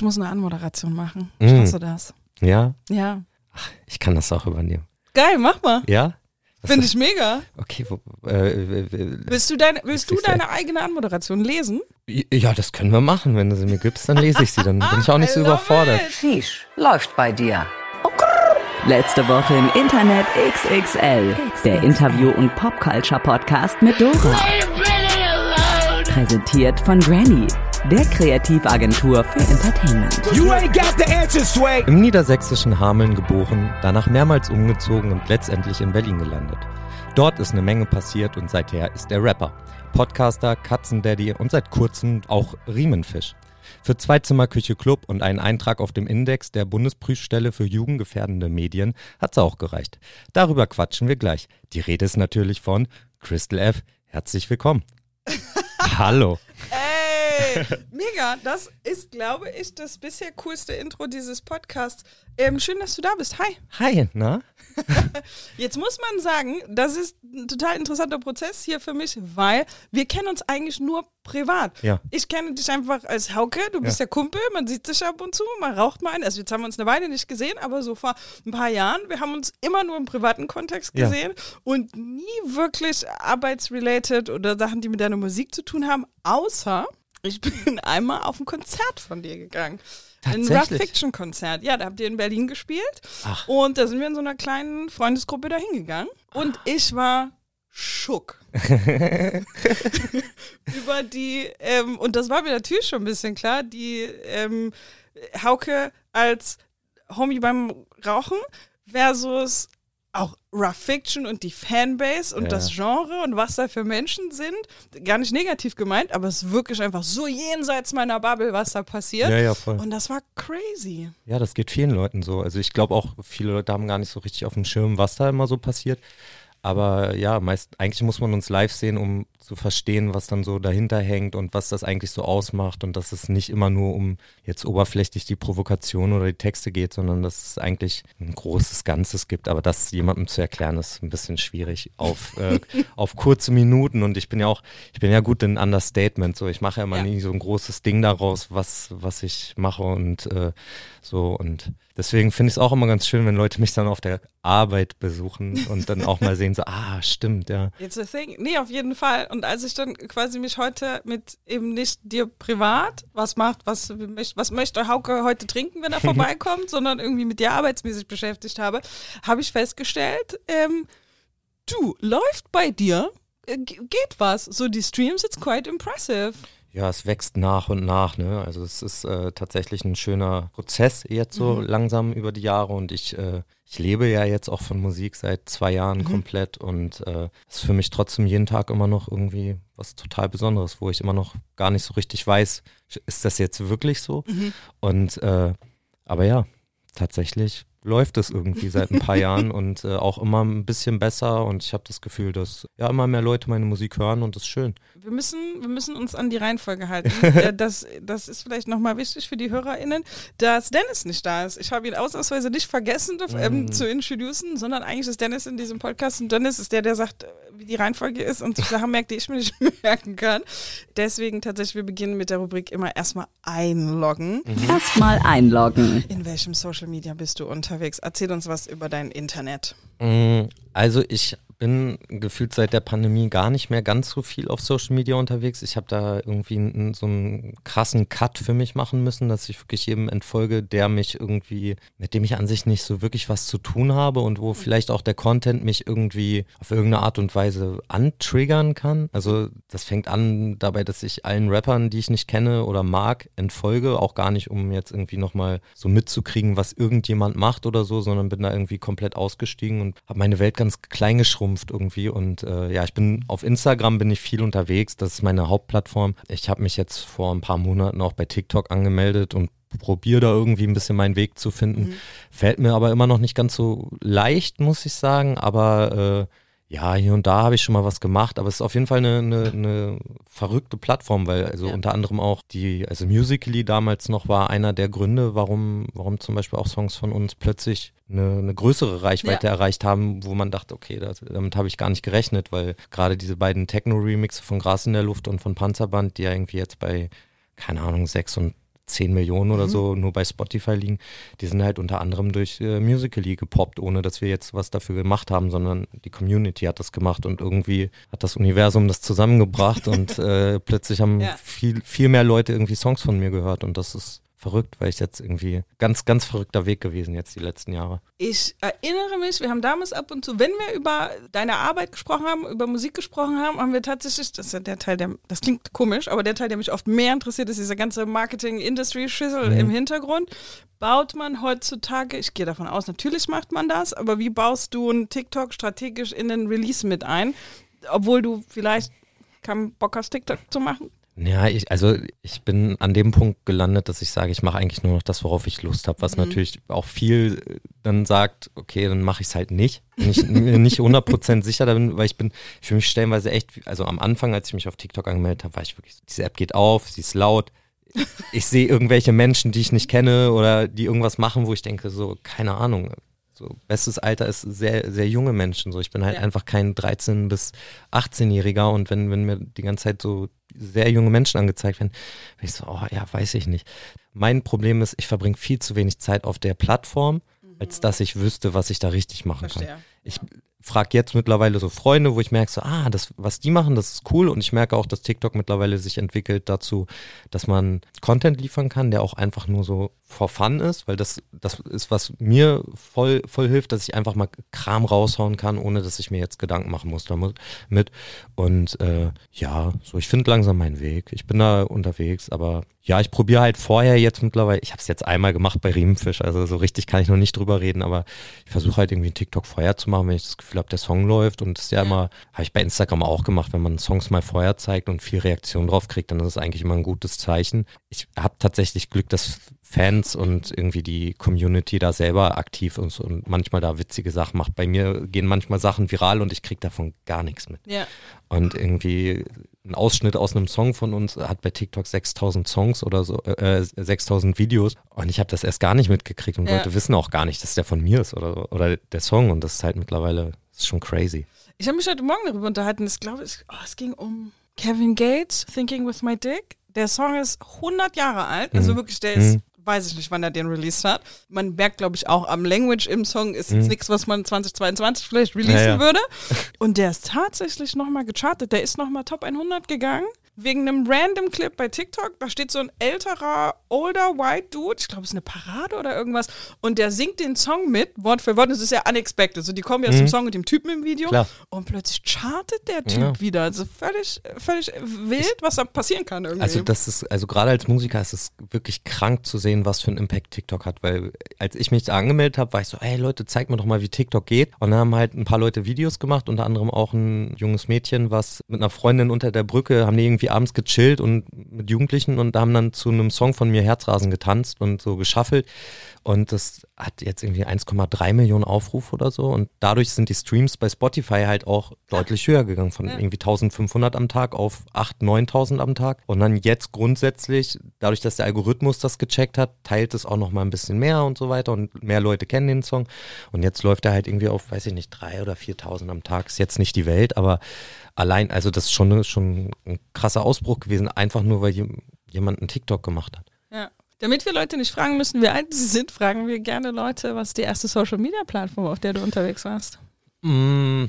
Ich muss eine Anmoderation machen. Mm. Schaffst du das? Ja, Ja. ich kann das auch übernehmen. Geil, mach mal. Ja? Finde ich mega. Okay, wo, äh, äh, äh, Willst du deine, willst du deine eigene Anmoderation lesen? ja, das können wir machen. Wenn du sie mir gibst, dann lese ich sie. Dann bin ich auch nicht so überfordert. it. Sheesh, läuft bei dir. Letzte Woche im Internet XXL. Der Interview- und Popculture-Podcast mit Dora. Präsentiert von Granny, der Kreativagentur für Entertainment. You ain't got the answer, Sway. Im niedersächsischen Hameln geboren, danach mehrmals umgezogen und letztendlich in Berlin gelandet. Dort ist eine Menge passiert und seither ist er Rapper, Podcaster, Katzendaddy und seit kurzem auch Riemenfisch. Für Zweizimmerküche Club und einen Eintrag auf dem Index der Bundesprüfstelle für jugendgefährdende Medien hat's auch gereicht. Darüber quatschen wir gleich. Die Rede ist natürlich von Crystal F. Herzlich willkommen. Hallo. Ey, mega. Das ist, glaube ich, das bisher coolste Intro dieses Podcasts. Ähm, schön, dass du da bist. Hi. Hi, na? Jetzt muss man sagen, das ist ein total interessanter Prozess hier für mich, weil wir kennen uns eigentlich nur privat. Ja. Ich kenne dich einfach als Hauke, du bist Ja. der Kumpel, man sieht sich ab und zu, man raucht mal ein. Also jetzt haben wir uns eine Weile nicht gesehen, aber so vor ein paar Jahren, wir haben uns immer nur im privaten Kontext Ja. gesehen und nie wirklich arbeitsrelated oder Sachen, die mit deiner Musik zu tun haben, außer ich bin einmal auf ein Konzert von dir gegangen. Ein Rough? Fiction Konzert. Ja, da habt ihr in Berlin gespielt. Ach. Und da sind wir in so einer kleinen Freundesgruppe da hingegangen. Und ich war schock. Über die, ähm, und das war mir natürlich schon ein bisschen klar, die ähm, Hauke als Homie beim Rauchen versus auch Rough Fiction und die Fanbase und Ja. das Genre und was da für Menschen sind. Gar nicht negativ gemeint, aber es ist wirklich einfach so jenseits meiner Bubble, was da passiert. Ja, ja, voll. Und das war crazy. Ja, das geht vielen Leuten so. Also ich glaube auch, viele Leute haben gar nicht so richtig auf dem Schirm, was da immer so passiert. Aber ja, meist, eigentlich muss man uns live sehen, um zu verstehen, was dann so dahinter hängt und was das eigentlich so ausmacht und dass es nicht immer nur um jetzt oberflächlich die Provokation oder die Texte geht, sondern dass es eigentlich ein großes Ganzes gibt. Aber das jemandem zu erklären, ist ein bisschen schwierig auf, äh, auf kurze Minuten. Und ich bin ja auch, ich bin ja gut in Understatement. So, ich mache ja immer Ja. nie so ein großes Ding daraus, was, was ich mache und äh, so. Und deswegen finde ich es auch immer ganz schön, wenn Leute mich dann auf der Arbeit besuchen und dann auch mal sehen, so, ah, stimmt, ja. It's a thing. Nee, auf jeden Fall. Und als ich dann quasi mich heute mit eben nicht dir privat, was macht, was, was möchte Hauke heute trinken, wenn er vorbeikommt, sondern irgendwie mit dir arbeitsmäßig beschäftigt habe, habe ich festgestellt, ähm, du, läuft bei dir, äh, ge- geht was. So die Streams, it's quite impressive. Ja, es wächst nach und nach, ne? Also es ist äh, tatsächlich ein schöner Prozess jetzt so langsam über die Jahre und ich, äh, ich lebe ja jetzt auch von Musik seit zwei Jahren komplett und äh, es ist für mich trotzdem jeden Tag immer noch irgendwie was total Besonderes, wo ich immer noch gar nicht so richtig weiß, ist das jetzt wirklich so? Und äh, aber ja, tatsächlich läuft es irgendwie seit ein paar Jahren und äh, auch immer ein bisschen besser und ich habe das Gefühl, dass ja immer mehr Leute meine Musik hören und das ist schön. Wir müssen, wir müssen uns an die Reihenfolge halten. äh, das, das ist vielleicht nochmal wichtig für die HörerInnen, dass Dennis nicht da ist. Ich habe ihn ausnahmsweise nicht vergessen ähm, zu introducen, sondern eigentlich ist Dennis in diesem Podcast und Dennis ist der, der sagt, wie die Reihenfolge ist und Sachen merkt, die ich mir nicht merken kann. Deswegen tatsächlich, wir beginnen mit der Rubrik immer erstmal einloggen. Erstmal einloggen. In welchem Social Media bist du unterwegs? Erzähl uns was über dein Internet. Mm, Also ich bin gefühlt seit der Pandemie gar nicht mehr ganz so viel auf Social Media unterwegs. Ich habe da irgendwie so einen krassen Cut für mich machen müssen, dass ich wirklich jedem entfolge, der mich irgendwie, mit dem ich an sich nicht so wirklich was zu tun habe und wo vielleicht auch der Content mich irgendwie auf irgendeine Art und Weise antriggern kann. Also das fängt an dabei, dass ich allen Rappern, die ich nicht kenne oder mag, entfolge, auch gar nicht, um jetzt irgendwie nochmal so mitzukriegen, was irgendjemand macht oder so, sondern bin da irgendwie komplett ausgestiegen und habe meine Welt ganz klein geschrumpft irgendwie. Und äh, ja, ich bin auf Instagram bin ich viel unterwegs, das ist meine Hauptplattform. Ich habe mich jetzt vor ein paar Monaten auch bei TikTok angemeldet und probiere da irgendwie ein bisschen meinen Weg zu finden. Fällt mir aber immer noch nicht ganz so leicht, muss ich sagen. Aber äh, ja, hier und da habe ich schon mal was gemacht, aber es ist auf jeden Fall eine, eine, eine verrückte Plattform, weil also Ja. unter anderem auch die, also Musically damals noch war einer der Gründe, warum, warum zum Beispiel auch Songs von uns plötzlich eine, eine größere Reichweite Ja. erreicht haben, wo man dachte, okay, das, damit habe ich gar nicht gerechnet, weil gerade diese beiden Techno-Remixe von Gras in der Luft und von Panzerband, die ja irgendwie jetzt bei, keine Ahnung, 6 und 10 Millionen oder so nur bei Spotify liegen, die sind halt unter anderem durch äh, Musical.ly gepoppt, ohne dass wir jetzt was dafür gemacht haben, sondern die Community hat das gemacht und irgendwie hat das Universum das zusammengebracht und äh, plötzlich haben Ja. viel, viel mehr Leute irgendwie Songs von mir gehört und das ist verrückt, weil ich jetzt irgendwie ganz, ganz verrückter Weg gewesen jetzt die letzten Jahre. Ich erinnere mich, wir haben damals ab und zu, wenn wir über deine Arbeit gesprochen haben, über Musik gesprochen haben, haben wir tatsächlich, das ist ja der Teil, der, das klingt komisch, aber der Teil, der mich oft mehr interessiert, ist dieser ganze Marketing-Industry-Schissel im Hintergrund. Baut man heutzutage, ich gehe davon aus, natürlich macht man das, aber wie baust du einen TikTok strategisch in den Release mit ein, obwohl du vielleicht keinen Bock hast, TikTok zu machen? Ja, ich, also ich bin an dem Punkt gelandet, dass ich sage, ich mache eigentlich nur noch das, worauf ich Lust habe, was natürlich auch viel äh, dann sagt, okay, dann mache ich es halt nicht. Wenn ich mir nicht 100% sicher da bin, weil ich bin für mich stellenweise echt, also am Anfang, als ich mich auf TikTok angemeldet habe, war ich wirklich, diese App geht auf, sie ist laut, ich sehe irgendwelche Menschen, die ich nicht kenne oder die irgendwas machen, wo ich denke, so, keine Ahnung. So, bestes Alter ist sehr, sehr junge Menschen. So, ich bin halt Ja. einfach kein 13- bis 18-Jähriger und wenn, wenn mir die ganze Zeit so sehr junge Menschen angezeigt werden, bin ich so, oh ja, weiß ich nicht. Mein Problem ist, ich verbringe viel zu wenig Zeit auf der Plattform, als dass ich wüsste, was ich da richtig machen kann. Verstehe. Ich frage jetzt mittlerweile so Freunde, wo ich merke, so, ah, das, was die machen, das ist cool. Und ich merke auch, dass TikTok mittlerweile sich entwickelt dazu, dass man Content liefern kann, der auch einfach nur so for fun ist, weil das, das ist, was mir voll, voll hilft, dass ich einfach mal Kram raushauen kann, ohne dass ich mir jetzt Gedanken machen muss damit. Mit. Und äh, ja, so, ich finde langsam meinen Weg. Ich bin da unterwegs, aber ja, ich probiere halt vorher jetzt mittlerweile, ich habe es jetzt einmal gemacht bei Riemenfisch, also so richtig kann ich noch nicht drüber reden, aber ich versuche halt irgendwie TikTok vorher zu machen, wenn ich das Gefühl habe, der Song läuft und das ist ja immer, habe ich bei Instagram auch gemacht, wenn man Songs mal vorher zeigt und viel Reaktion drauf kriegt, dann ist es eigentlich immer ein gutes Zeichen. Ich habe tatsächlich Glück, dass Fans und irgendwie die Community da selber aktiv ist und manchmal da witzige Sachen macht. Bei mir gehen manchmal Sachen viral und ich kriege davon gar nichts mit. Ja. Und irgendwie ein Ausschnitt aus einem Song von uns hat bei TikTok 6000 Songs oder so, äh, 6000 Videos. Und ich habe das erst gar nicht mitgekriegt und Ja. Leute wissen auch gar nicht, dass der von mir ist oder, oder der Song. Und das ist halt mittlerweile, das ist schon crazy. Ich habe mich heute Morgen darüber unterhalten. Ich glaube, es, oh, es ging um Kevin Gates, Thinking with My Dick. Der Song ist 100 Jahre alt. Also wirklich, der ist, weiß ich nicht, wann er den released hat. Man merkt, glaube ich, auch am Language im Song ist jetzt nichts, was man 2022 vielleicht releasen Ja, ja. würde. Und der ist tatsächlich nochmal gechartet. Der ist nochmal Top 100 gegangen. Wegen einem random Clip bei TikTok, da steht so ein älterer, older white Dude, ich glaube, es ist eine Parade oder irgendwas, und der singt den Song mit, Wort für Wort, das ist ja unexpected. So, die kommen ja aus dem Song mit dem Typen im Video Mhm. Klar. und plötzlich chartet der Typ Ja. wieder. Also völlig, völlig wild, was da passieren kann irgendwie. Also das ist, also gerade als Musiker ist es wirklich krank zu sehen, was für einen Impact TikTok hat, weil als ich mich da angemeldet habe, war ich so, ey Leute, zeigt mir doch mal, wie TikTok geht. Und dann haben halt ein paar Leute Videos gemacht, unter anderem auch ein junges Mädchen, was mit einer Freundin unter der Brücke, haben die irgendwie abends gechillt und mit Jugendlichen und haben dann zu einem Song von mir Herzrasen getanzt und so geschaffelt. Und das hat jetzt irgendwie 1,3 Millionen Aufrufe oder so. Und dadurch sind die Streams bei Spotify halt auch deutlich höher gegangen, von irgendwie 1500 am Tag auf 8.000, 9.000 am Tag. Und dann jetzt grundsätzlich, dadurch, dass der Algorithmus das gecheckt hat, teilt es auch noch mal ein bisschen mehr und so weiter. Und mehr Leute kennen den Song. Und jetzt läuft er halt irgendwie auf, weiß ich nicht, 3.000 oder 4.000 am Tag. Ist jetzt nicht die Welt, aber allein, also das ist schon, schon ein krasser Ausbruch gewesen, einfach nur, weil jem- jemand einen TikTok gemacht hat. ja. Damit wir Leute nicht fragen müssen, wie alt sie sind, fragen wir gerne Leute, was die erste Social-Media-Plattform, auf der du unterwegs warst? Mm,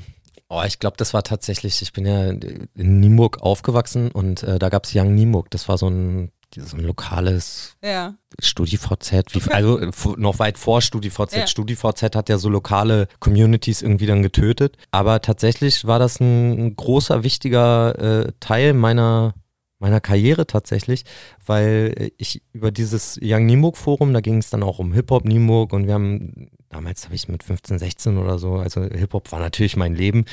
Oh, ich glaube, das war tatsächlich, ich bin ja in Nienburg aufgewachsen und äh, da gab es Young Nienburg. Das war so ein, so ein lokales Ja. StudiVZ, wie, also äh, noch weit vor StudiVZ. Ja. StudiVZ hat ja so lokale Communities irgendwie dann getötet. Aber tatsächlich war das ein, ein großer, wichtiger äh, Teil meiner meiner Karriere tatsächlich, weil äh, ich über dieses Young Nienburg Forum, da ging es dann auch um Hip-Hop Nienburg und wir haben, damals habe ich mit 15, 16 oder so, also Hip-Hop war natürlich mein Leben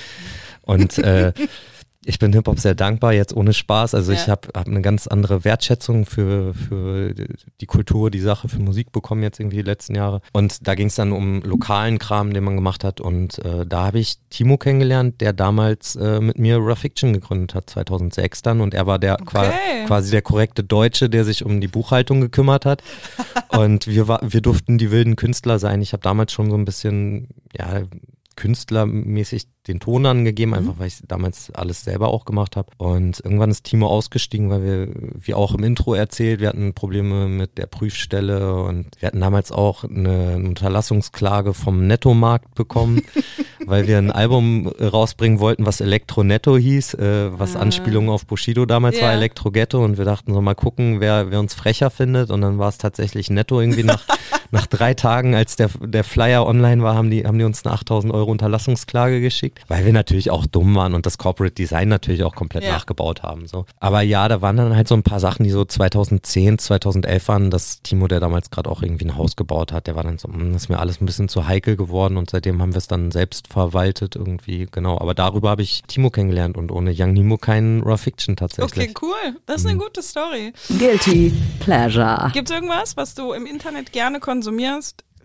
und äh, ich bin Hip-Hop sehr dankbar, jetzt ohne Spaß. Also ich Ja. habe hab eine ganz andere Wertschätzung für, für die Kultur, die Sache, für Musik bekommen jetzt irgendwie die letzten Jahre. Und da ging es dann um lokalen Kram, den man gemacht hat. Und äh, da habe ich Timo kennengelernt, der damals äh, mit mir Raw Fiction gegründet hat, 2006 dann. Und er war der Okay. quasi der korrekte Deutsche, der sich um die Buchhaltung gekümmert hat. Und wir, war, wir durften die wilden Künstler sein. Ich habe damals schon so ein bisschen, ja, künstlermäßig den Ton angegeben, einfach weil ich damals alles selber auch gemacht habe. Und irgendwann ist Timo ausgestiegen, weil wir, wie auch im Intro erzählt, wir hatten Probleme mit der Prüfstelle und wir hatten damals auch eine Unterlassungsklage vom Nettomarkt bekommen, weil wir ein Album rausbringen wollten, was Elektro Netto hieß, äh, was Anspielung auf Bushido damals Ja. war, Elektro Ghetto und wir dachten so mal gucken, wer, wer uns frecher findet und dann war es tatsächlich Netto irgendwie nach, nach drei Tagen, als der, der Flyer online war, haben die, haben die uns eine 8000 Euro Unterlassungsklage geschickt, weil wir natürlich auch dumm waren und das Corporate Design natürlich auch komplett Ja. nachgebaut haben. So. Aber ja, da waren dann halt so ein paar Sachen, die so 2010, 2011 waren, dass Timo, der damals gerade auch irgendwie ein Haus gebaut hat, der war dann so, "Hm, das ist mir alles ein bisschen zu heikel geworden und seitdem haben wir es dann selbst verwaltet irgendwie, genau. Aber darüber habe ich Timo kennengelernt und ohne Young Nimo kein Raw Fiction tatsächlich. Okay, cool. Das ist eine gute Story. Guilty Pleasure. Gibt es irgendwas, was du im Internet gerne konsumierst?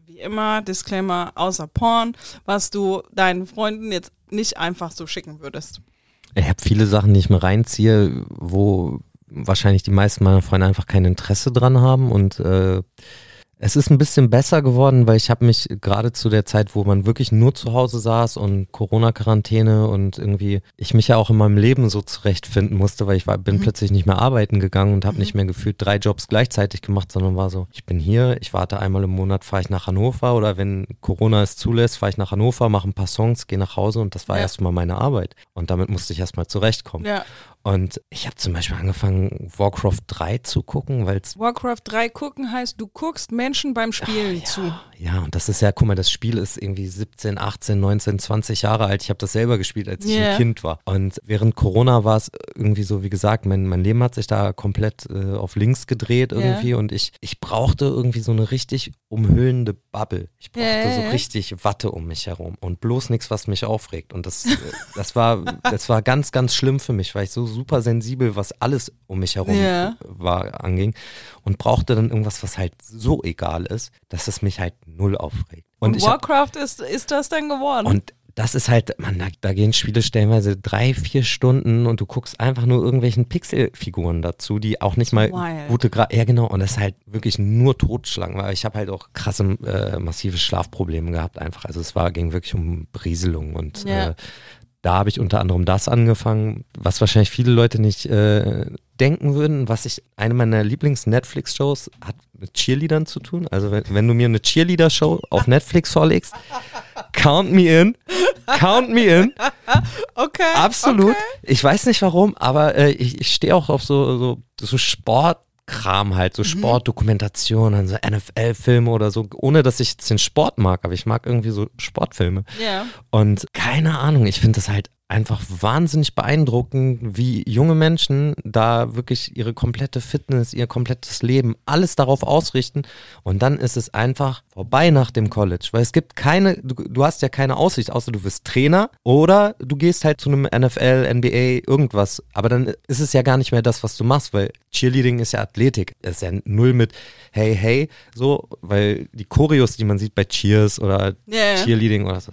Wie immer, Disclaimer, außer Porn, was du deinen Freunden jetzt nicht einfach so schicken würdest. Ich habe viele Sachen, die ich mir reinziehe, wo wahrscheinlich die meisten meiner Freunde einfach kein Interesse dran haben und äh, es ist ein bisschen besser geworden, weil ich habe mich gerade zu der Zeit, wo man wirklich nur zu Hause saß und Corona-Quarantäne und irgendwie ich mich ja auch in meinem Leben so zurechtfinden musste, weil ich war, bin plötzlich nicht mehr arbeiten gegangen und habe nicht mehr gefühlt drei Jobs gleichzeitig gemacht, sondern war so, ich bin hier, ich warte einmal im Monat, fahre ich nach Hannover oder wenn Corona es zulässt, fahre ich nach Hannover, mache ein paar Songs, gehe nach Hause und das war Ja. erstmal meine Arbeit. Und damit musste ich erstmal zurechtkommen. Ja. Und ich habe zum Beispiel angefangen, Warcraft 3 zu gucken, weil es Warcraft 3 gucken heißt, du guckst Menschen beim Spielen zu. Ja, und das ist ja, guck mal, das Spiel ist irgendwie 17, 18, 19, 20 Jahre alt. Ich habe das selber gespielt, als ich Ja. ein Kind war. Und während Corona war es irgendwie so, wie gesagt, mein, mein Leben hat sich da komplett äh, auf links gedreht irgendwie und ich, ich brauchte irgendwie so eine richtig umhüllende Bubble. Ich brauchte ja, so richtig Watte um mich herum und bloß nichts, was mich aufregt. Und das, äh, das war, das war ganz, ganz schlimm für mich, weil ich so super sensibel, was alles um mich herum Ja. war, anging und brauchte dann irgendwas, was halt so egal ist, dass es mich halt null aufregt. Und, Und, ich hab, Warcraft ist, ist das dann geworden. und das ist halt, man, da, da gehen Spiele stellenweise drei, vier Stunden und du guckst einfach nur irgendwelchen Pixelfiguren dazu, die auch nicht mal Wild. gute Gra Ja, genau. Und das ist halt wirklich nur Totschlagen, weil ich habe halt auch krasse, äh, massive Schlafprobleme gehabt einfach. Also es war, ging wirklich um Berieselung und Ja. äh, da habe ich unter anderem das angefangen, was wahrscheinlich viele Leute nicht äh, denken würden, was ich, eine meiner Lieblings-Netflix-Shows hat mit Cheerleadern zu tun. Also wenn, wenn du mir eine Cheerleader-Show auf Netflix vorlegst, count me in, count me in, okay. absolut. Okay. Ich weiß nicht warum, aber äh, ich, ich stehe auch auf so, so, so Sportkram halt, so Mhm. Sportdokumentationen, so NFL-Filme oder so, ohne dass ich jetzt den Sport mag, aber ich mag irgendwie so Sportfilme. Ja. Und keine Ahnung, ich finde das halt einfach wahnsinnig beeindruckend, wie junge Menschen da wirklich ihre komplette Fitness, ihr komplettes Leben, alles darauf ausrichten. Und dann ist es einfach vorbei nach dem College. Weil es gibt keine, du, du hast ja keine Aussicht, außer du wirst Trainer oder du gehst halt zu einem NFL, NBA, irgendwas. Aber dann ist es ja gar nicht mehr das, was du machst, weil Cheerleading ist ja Athletik. Es ist ja null mit hey, hey, so, weil die Choreos, die man sieht bei Cheers oder ja. Cheerleading oder so,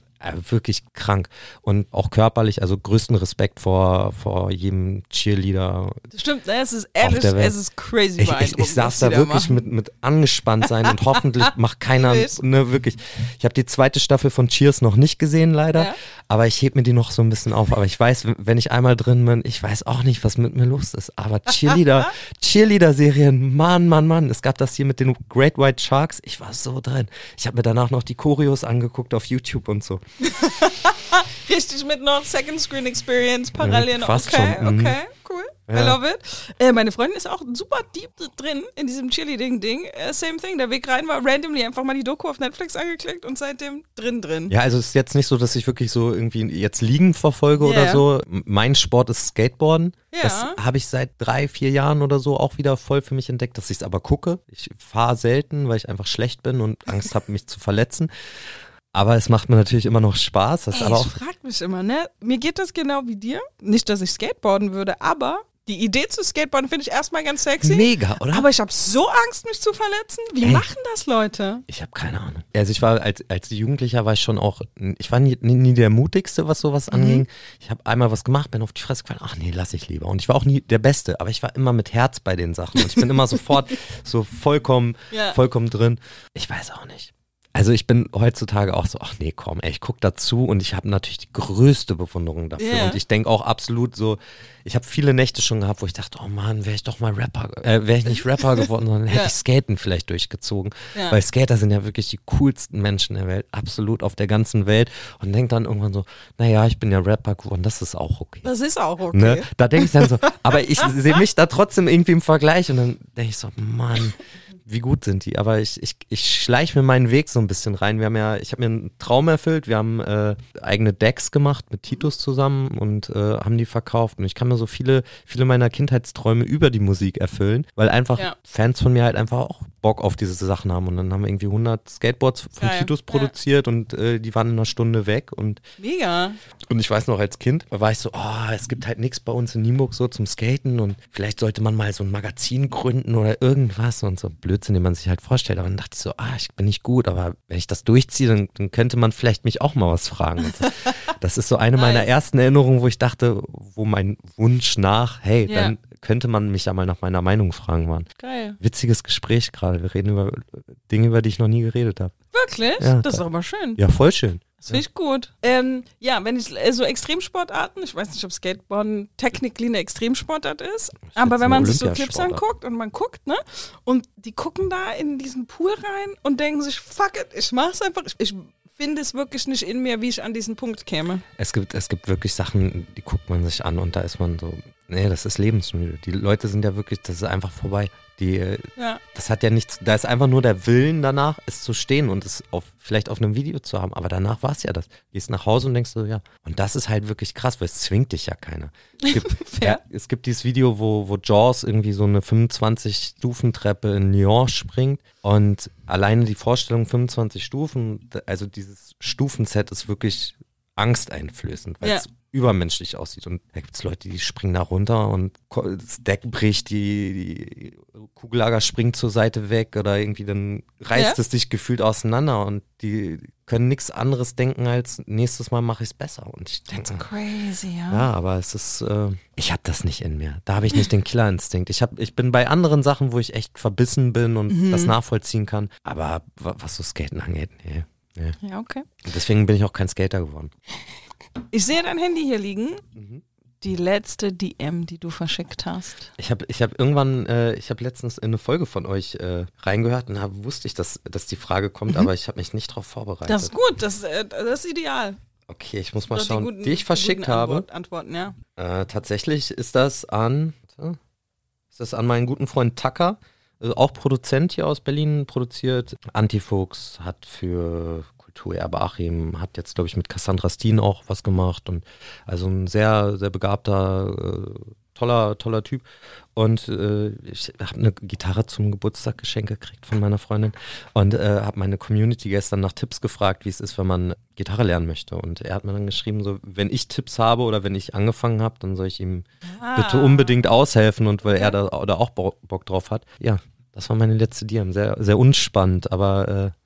wirklich krank. Und auch körperlich, also größten Respekt vor, vor jedem Cheerleader. Stimmt, ne? es ist ehrlich, es ist crazy Ich, ich, ich saß da wirklich mit, mit angespannt sein und hoffentlich macht keiner, ne, wirklich. Ich habe die zweite Staffel von Cheers noch nicht gesehen, leider, Ja. Aber ich heb mir die noch so ein bisschen auf. Aber ich weiß, wenn ich einmal drin bin, ich weiß auch nicht, was mit mir los ist. Aber Cheerleader, Cheerleader-Serien, Mann, Mann, Mann. Es gab das hier mit den Great White Sharks. Ich war so drin. Ich habe mir danach noch die Choreos angeguckt auf YouTube und so. Richtig mit noch Second Screen Experience, parallel. Ja, okay, schon, mhm. okay, cool. I Ja. love it. Äh, meine Freundin ist auch super deep drin in diesem Cheerleading-Ding. Äh, same thing. Der Weg rein war randomly einfach mal die Doku auf Netflix angeklickt und seitdem drin drin. Ja, also es ist jetzt nicht so, dass ich wirklich so irgendwie jetzt Liegen verfolge Ja. oder so. Mein Sport ist Skateboarden. Ja. Das habe ich seit drei, vier Jahren oder so auch wieder voll für mich entdeckt, dass ich es aber gucke. Ich fahre selten, weil ich einfach schlecht bin und Angst habe, mich zu verletzen. Aber es macht mir natürlich immer noch Spaß. Das Ey, aber ich auch frag mich immer, ne? Mir geht das genau wie dir. Nicht, dass ich Skateboarden würde, aber die Idee zu Skateboarden finde ich erstmal ganz sexy. mega, oder? Aber ich habe so Angst, mich zu verletzen. Wie Ey. machen das Leute? Ich habe keine Ahnung. Also ich war als, als Jugendlicher war ich schon auch, ich war nie, nie, nie der mutigste, was sowas Mhm. anging. Ich habe einmal was gemacht, bin auf die Fresse gefallen, ach nee, lass ich lieber. Und ich war auch nie der Beste, aber ich war immer mit Herz bei den Sachen. Und ich bin immer sofort so vollkommen, Ja. vollkommen drin. Ich weiß auch nicht. Also ich bin heutzutage auch so, ach nee, komm, ey, ich guck dazu und ich habe natürlich die größte Bewunderung dafür. Ja. Und ich denke auch absolut so, ich habe viele Nächte schon gehabt, wo ich dachte, oh Mann, wäre ich doch mal Rapper, äh, wäre ich nicht Rapper geworden, sondern hätte Ja. ich Skaten vielleicht durchgezogen. Ja. Weil Skater sind ja wirklich die coolsten Menschen der Welt, absolut auf der ganzen Welt. Und denk dann irgendwann so, naja, ich bin ja Rapper geworden, das ist auch okay. Das ist auch okay. Ne? Da denke ich dann so, aber ich sehe mich da trotzdem irgendwie im Vergleich und dann denke ich so, Mann, wie gut sind die? Aber ich, ich, ich schleiche mir meinen Weg so ein bisschen rein. Wir haben ja, ich habe mir einen Traum erfüllt. Wir haben äh, eigene Decks gemacht mit Titus zusammen und äh, haben die verkauft. Und ich kann mir so viele, viele meiner Kindheitsträume über die Musik erfüllen, weil einfach Ja. Fans von mir halt einfach auch Bock auf diese Sachen haben. Und dann haben wir irgendwie 100 Skateboards von Geil. Titus Ja. produziert und äh, die waren in einer Stunde weg. Und Mega. und ich weiß noch, als Kind war ich so, oh, es gibt halt nichts bei uns in Nienburg so zum Skaten und vielleicht sollte man mal so ein Magazin gründen oder irgendwas und so Blödsinn, den man sich halt vorstellt. Aber dann dachte ich so, ah, ich bin nicht gut, aber wenn ich das durchziehe, dann, dann könnte man vielleicht mich auch mal was fragen. So. Das ist so eine meiner Nice. ersten Erinnerungen, wo ich dachte, wo mein Wunsch nach, hey, Ja. dann könnte man mich ja mal nach meiner Meinung fragen, waren. Geil. Witziges Gespräch gerade. Wir reden über Dinge, über die ich noch nie geredet habe. Wirklich? Ja, das ist doch aber schön. Ja, voll schön. Das finde ich gut. Ähm, ja, wenn ich äh, so Extremsportarten, ich weiß nicht, ob Skateboarden technically eine Extremsportart ist, aber wenn man sich so Clips anguckt und man guckt, ne, und die gucken da in diesen Pool rein und denken sich, fuck it, ich mach's einfach. Ich, ich finde es wirklich nicht in mir, wie ich an diesen Punkt käme. Es gibt, es gibt wirklich Sachen, die guckt man sich an und da ist man so, nee, das ist lebensmüde. Die Leute sind ja wirklich, das ist einfach vorbei. Die, äh, Ja. das hat ja nichts, da ist einfach nur der Willen danach, es zu stehen und es auf, vielleicht auf einem Video zu haben. Aber danach war es ja das. Gehst nach Hause und denkst so, ja. Und das ist halt wirklich krass, weil es zwingt dich ja keiner. Es gibt, ja, es gibt dieses Video, wo, wo Jaws irgendwie so eine 25-Stufen-Treppe in Lyon springt und alleine die Vorstellung 25 Stufen, also dieses Stufenset ist wirklich angsteinflößend, weil Ja. es übermenschlich aussieht. Und da gibt es Leute, die springen da runter und das Deck bricht, die, die Kugellager springt zur Seite weg oder irgendwie dann reißt Ja. es dich gefühlt auseinander und die können nichts anderes denken als nächstes Mal mache ich es besser. Und ich denke, Crazy, ja. ja, aber es ist, äh, ich habe das nicht in mir. Da habe ich nicht den Killerinstinkt. Ich, hab, ich bin bei anderen Sachen, wo ich echt verbissen bin und Mhm. das nachvollziehen kann. Aber wa- was so Skaten angeht, nee. nee. Ja, okay. Und Deswegen bin ich auch kein Skater geworden. Ich sehe dein Handy hier liegen. Mhm. Die letzte DM, die du verschickt hast. Ich habe ich hab irgendwann, äh, ich habe letztens in eine Folge von euch äh, reingehört und hab, wusste ich, dass, dass die Frage kommt, aber ich habe mich nicht darauf vorbereitet. Mhm. Das ist gut, das, äh, das ist ideal. okay, ich muss mal Doch, schauen, die, guten- ich verschickt guten habe. Antwort, Antworten, ja. Äh, tatsächlich ist das an, ist das an meinen guten Freund Tucker, also auch Produzent hier aus Berlin, produziert. Antifuchs hat für Kulturerbe Achim, hat jetzt, glaube ich, mit Cassandra Steen auch was gemacht und also ein sehr, sehr begabter, äh, toller, toller Typ. Und äh, ich habe eine Gitarre zum Geburtstag geschenkt gekriegt von meiner Freundin und äh, habe meine Community gestern nach Tipps gefragt, wie es ist, wenn man Gitarre lernen möchte. Und er hat mir dann geschrieben, so, wenn ich Tipps habe oder wenn ich angefangen habe, dann soll ich ihm bitte Ah. unbedingt aushelfen und weil er da, da auch Bo- Bock drauf hat. Ja, das war meine letzte DM. Sehr, sehr unspannend, aber äh.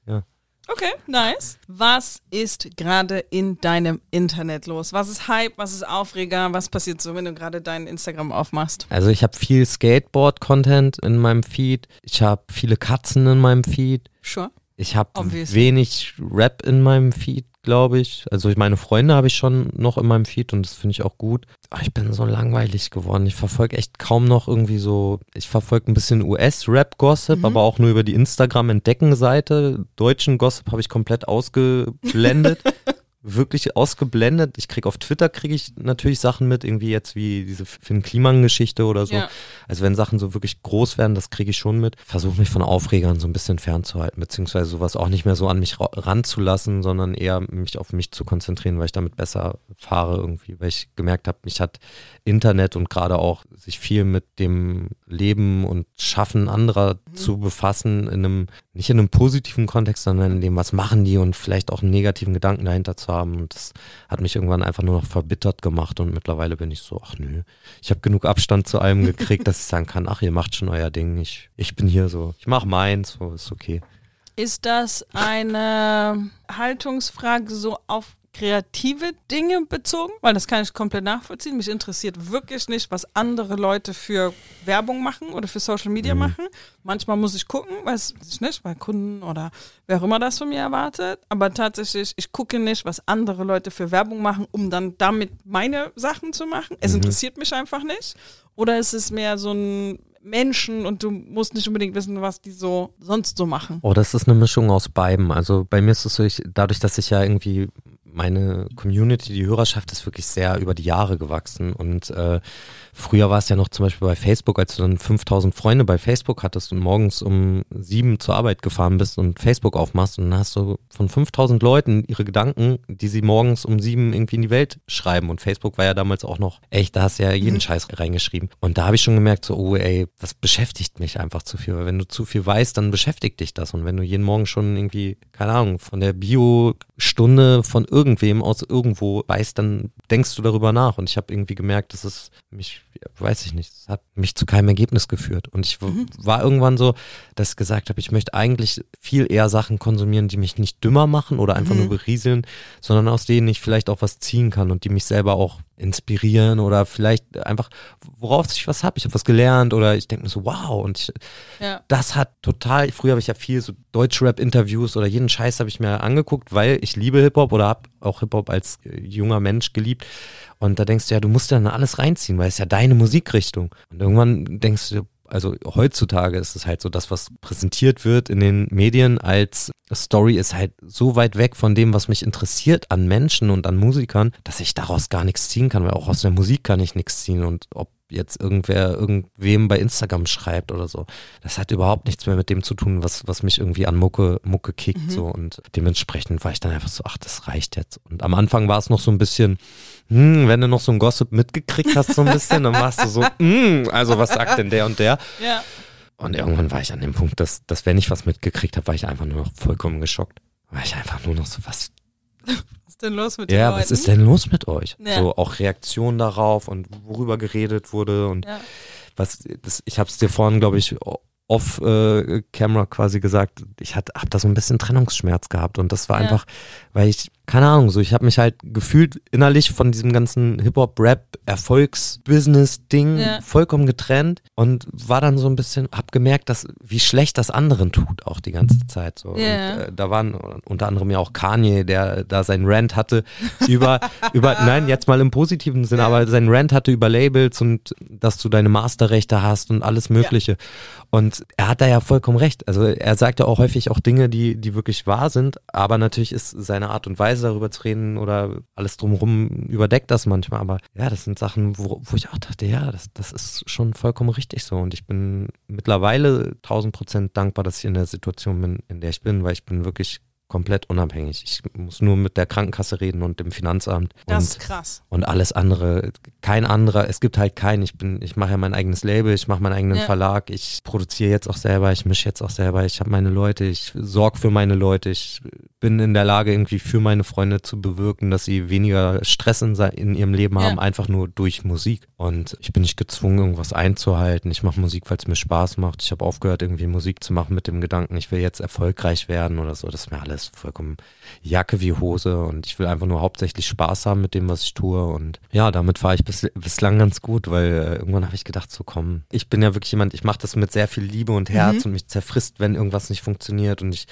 Okay, nice. Was ist gerade in deinem Internet los? Was ist Hype? Was ist Aufreger? Was passiert so, wenn du gerade dein Instagram aufmachst? Also ich habe viel Skateboard-Content in meinem Feed. Ich habe viele Katzen in meinem Feed. Sure. Ich habe wenig Rap in meinem Feed, glaube ich. Also ich meine Freunde habe ich schon noch in meinem Feed und das finde ich auch gut. Aber ich bin so langweilig geworden. Ich verfolge echt kaum noch irgendwie so, ich verfolge ein bisschen US-Rap-Gossip, Mhm. aber auch nur über die Instagram-Entdecken-Seite. Deutschen Gossip habe ich komplett ausgeblendet. Wirklich ausgeblendet. Ich kriege auf Twitter kriege ich natürlich Sachen mit, irgendwie jetzt wie diese Finn Kliman-Geschichte oder so. Ja. Also wenn Sachen so wirklich groß werden, das kriege ich schon mit. Versuche mich von Aufregern so ein bisschen fernzuhalten, beziehungsweise sowas auch nicht mehr so an mich ra- ranzulassen, sondern eher mich auf mich zu konzentrieren, weil ich damit besser fahre irgendwie, weil ich gemerkt habe, mich hat Internet und gerade auch sich viel mit dem Leben und Schaffen anderer zu befassen, in einem, nicht in einem positiven Kontext, sondern in dem, was machen die und vielleicht auch einen negativen Gedanken dahinter zu haben. Und das hat mich irgendwann einfach nur noch verbittert gemacht und mittlerweile bin ich so, ach nö, ich habe genug Abstand zu allem gekriegt, dass ich sagen kann, ach, ihr macht schon euer Ding, ich, ich bin hier so, ich mache meins, so ist okay. Ist das eine Haltungsfrage so auf kreative Dinge bezogen, weil das kann ich komplett nachvollziehen. Mich interessiert wirklich nicht, was andere Leute für Werbung machen oder für Social Media machen. Manchmal muss ich gucken, weiß ich nicht, bei Kunden oder wer auch immer das von mir erwartet. Aber tatsächlich, ich gucke nicht, was andere Leute für Werbung machen, um dann damit meine Sachen zu machen. Es interessiert mich einfach nicht. Oder ist es mehr so ein Menschen und du musst nicht unbedingt wissen, was die so sonst so machen. Oh, das ist eine Mischung aus beiden. Also bei mir ist es so, ich, dadurch, dass ich ja irgendwie meine Community, die Hörerschaft ist wirklich sehr über die Jahre gewachsen und äh, früher war es ja noch zum Beispiel bei Facebook, als du dann 5000 Freunde bei Facebook hattest und morgens um sieben zur Arbeit gefahren bist und Facebook aufmachst und dann hast du von 5000 Leuten ihre Gedanken, die sie morgens um sieben irgendwie in die Welt schreiben. Und Facebook war ja damals auch noch echt, da hast du ja jeden Scheiß reingeschrieben. Und da habe ich schon gemerkt so, oh ey, das beschäftigt mich einfach zu viel, weil wenn du zu viel weißt, dann beschäftigt dich das. Und wenn du jeden Morgen schon irgendwie, keine Ahnung, von der Bio-Stunde von irgendwem aus irgendwo weißt, dann denkst du darüber nach. Und ich habe irgendwie gemerkt, dass es mich, weiß ich nicht, es hat mich zu keinem Ergebnis geführt. Und ich w- war irgendwann so, dass ich gesagt habe, ich möchte eigentlich viel eher Sachen konsumieren, die mich nicht dümmer machen oder einfach nur berieseln, sondern aus denen ich vielleicht auch was ziehen kann und die mich selber auch inspirieren oder vielleicht einfach, worauf ich was habe. Ich habe was gelernt oder ich denke mir so, wow. Und ich, Ja. das hat total, früher habe ich ja viel so Deutschrap-Interviews oder jeden Scheiß habe ich mir angeguckt, weil ich liebe Hip-Hop oder habe auch Hip-Hop als äh, junger Mensch geliebt. Und da denkst du ja, du musst dann alles reinziehen, weil es ja deine Musikrichtung. Und irgendwann denkst du, also heutzutage ist es halt so, das, was präsentiert wird in den Medien als Story, ist halt so weit weg von dem, was mich interessiert an Menschen und an Musikern, dass ich daraus gar nichts ziehen kann, weil auch aus der Musik kann ich nichts ziehen. Und ob jetzt irgendwer irgendwem bei Instagram schreibt oder so, das hat überhaupt nichts mehr mit dem zu tun, was, was mich irgendwie an Mucke, Mucke kickt. So. Und dementsprechend war ich dann einfach so, ach, das reicht jetzt. Und am Anfang war es noch so ein bisschen, hm, wenn du noch so ein Gossip mitgekriegt hast, so ein bisschen, dann warst du so, hm, also was sagt denn der und der? Ja. Und irgendwann war ich an dem Punkt, dass, dass wenn ich was mitgekriegt habe, war ich einfach nur noch vollkommen geschockt. War ich einfach nur noch so, was, Was ist denn los mit ja, den Leuten? was ist denn los mit euch? Ja. So auch Reaktionen darauf und worüber geredet wurde und Ja. was, das, ich habe es dir vorhin, glaube ich, off äh, Camera quasi gesagt, ich hatte hab da so ein bisschen Trennungsschmerz gehabt und das war Ja. einfach, weil ich keine Ahnung, so ich habe mich halt gefühlt innerlich von diesem ganzen Hip-Hop, Rap, Erfolgs-Business-Ding Ja. vollkommen getrennt und war dann so ein bisschen, hab gemerkt, dass wie schlecht das anderen tut auch die ganze Zeit so. Ja. Und, äh, da waren unter anderem ja auch Kanye, der da seinen Rant hatte über über nein jetzt mal im positiven Sinne, aber seinen Rant hatte über Labels und dass du deine Masterrechte hast und alles Mögliche. Und er hat da ja vollkommen recht. Also er sagt ja auch häufig auch Dinge, die, die wirklich wahr sind, aber natürlich ist seine Art und Weise darüber zu reden oder alles drumherum überdeckt das manchmal. Aber ja, das sind Sachen, wo, wo ich auch dachte, ja, das, das ist schon vollkommen richtig so. Und ich bin mittlerweile tausend Prozent dankbar, dass ich in der Situation bin, in der ich bin, weil ich bin wirklich komplett unabhängig. Ich muss nur mit der Krankenkasse reden und dem Finanzamt. Das und ist krass. und alles andere, kein anderer, es gibt halt keinen, ich bin, ich mache ja mein eigenes Label, ich mache meinen eigenen Ja. Verlag, ich produziere jetzt auch selber, ich mische jetzt auch selber, ich habe meine Leute, ich sorge für meine Leute, ich bin in der Lage irgendwie für meine Freunde zu bewirken, dass sie weniger Stress in, in ihrem Leben Ja. haben, einfach nur durch Musik. Und ich bin nicht gezwungen, irgendwas einzuhalten. Ich mache Musik, weil es mir Spaß macht. Ich habe aufgehört, irgendwie Musik zu machen mit dem Gedanken, ich will jetzt erfolgreich werden oder so. Das ist mir alles vollkommen Jacke wie Hose und ich will einfach nur hauptsächlich Spaß haben mit dem, was ich tue. Und ja, damit fahre ich bis, bislang ganz gut, weil äh, irgendwann habe ich gedacht, so komm, ich bin ja wirklich jemand, ich mache das mit sehr viel Liebe und Herz und mich zerfrisst, wenn irgendwas nicht funktioniert und ich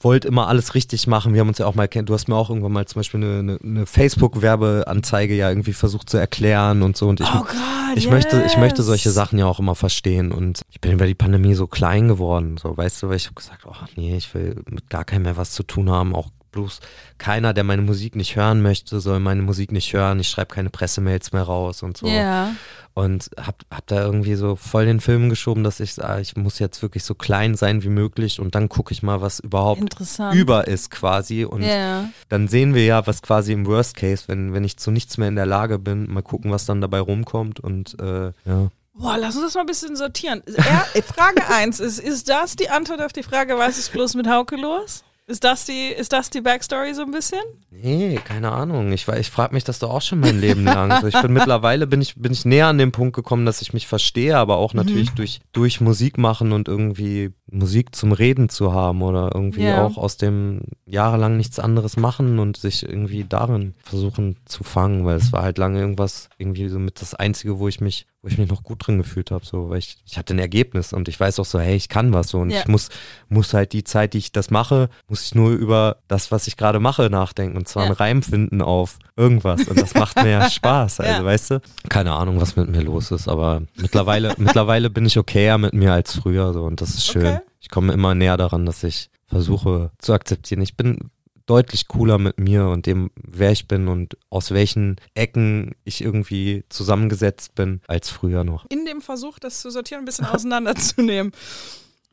wollte immer alles richtig machen. Wir haben uns ja auch mal kennt. Du hast mir auch irgendwann mal zum Beispiel eine, eine, eine Facebook-Werbeanzeige ja irgendwie versucht zu erklären und so. Und ich, Oh Gott, ich möchte, ich möchte solche yes. Sachen ja auch immer verstehen. Und ich bin über die Pandemie so klein geworden. So, weißt du, weil ich habe gesagt, oh nee, ich will mit gar keinem mehr was zu tun haben. Auch bloß keiner, der meine Musik nicht hören möchte, soll meine Musik nicht hören. Ich schreibe keine Pressemails mehr raus und so Ja. Und hab, hab da irgendwie so voll den Film geschoben, dass ich sage, ich muss jetzt wirklich so klein sein wie möglich und dann gucke ich mal, was überhaupt über ist quasi und Ja. dann sehen wir ja, was quasi im Worst Case, wenn, wenn ich zu nichts mehr in der Lage bin, mal gucken, was dann dabei rumkommt und äh, ja. Boah, lass uns das mal ein bisschen sortieren. Er, Frage 1 ist, ist das die Antwort auf die Frage, was ist bloß mit Hauke los? Ist das die, ist das die Backstory so ein bisschen? Nee, keine Ahnung. Ich, ich frage mich das doch auch schon mein Leben lang. So, ich bin mittlerweile bin ich, bin ich näher an den Punkt gekommen, dass ich mich verstehe, aber auch natürlich Mhm. durch, durch Musik machen und irgendwie Musik zum Reden zu haben oder irgendwie Ja. auch aus dem jahrelang nichts anderes machen und sich irgendwie darin versuchen zu fangen, weil es war halt lange irgendwas, irgendwie so mit das Einzige, wo ich mich, wo ich mich noch gut drin gefühlt habe, so, weil ich, ich hatte ein Ergebnis und ich weiß auch so, hey, ich kann was so und Ja. ich muss, muss halt die Zeit, die ich das mache, muss ich nur über das, was ich gerade mache, nachdenken und zwar Ja. einen Reim finden auf irgendwas und das macht mir ja Spaß, also Ja. weißt du? Keine Ahnung, was mit mir los ist, aber mittlerweile, mittlerweile bin ich okayer mit mir als früher so und das ist schön. Okay. Ich komme immer näher daran, dass ich versuche zu akzeptieren. Ich bin deutlich cooler mit mir und dem, wer ich bin und aus welchen Ecken ich irgendwie zusammengesetzt bin, als früher noch. In dem Versuch, das zu sortieren, ein bisschen auseinanderzunehmen.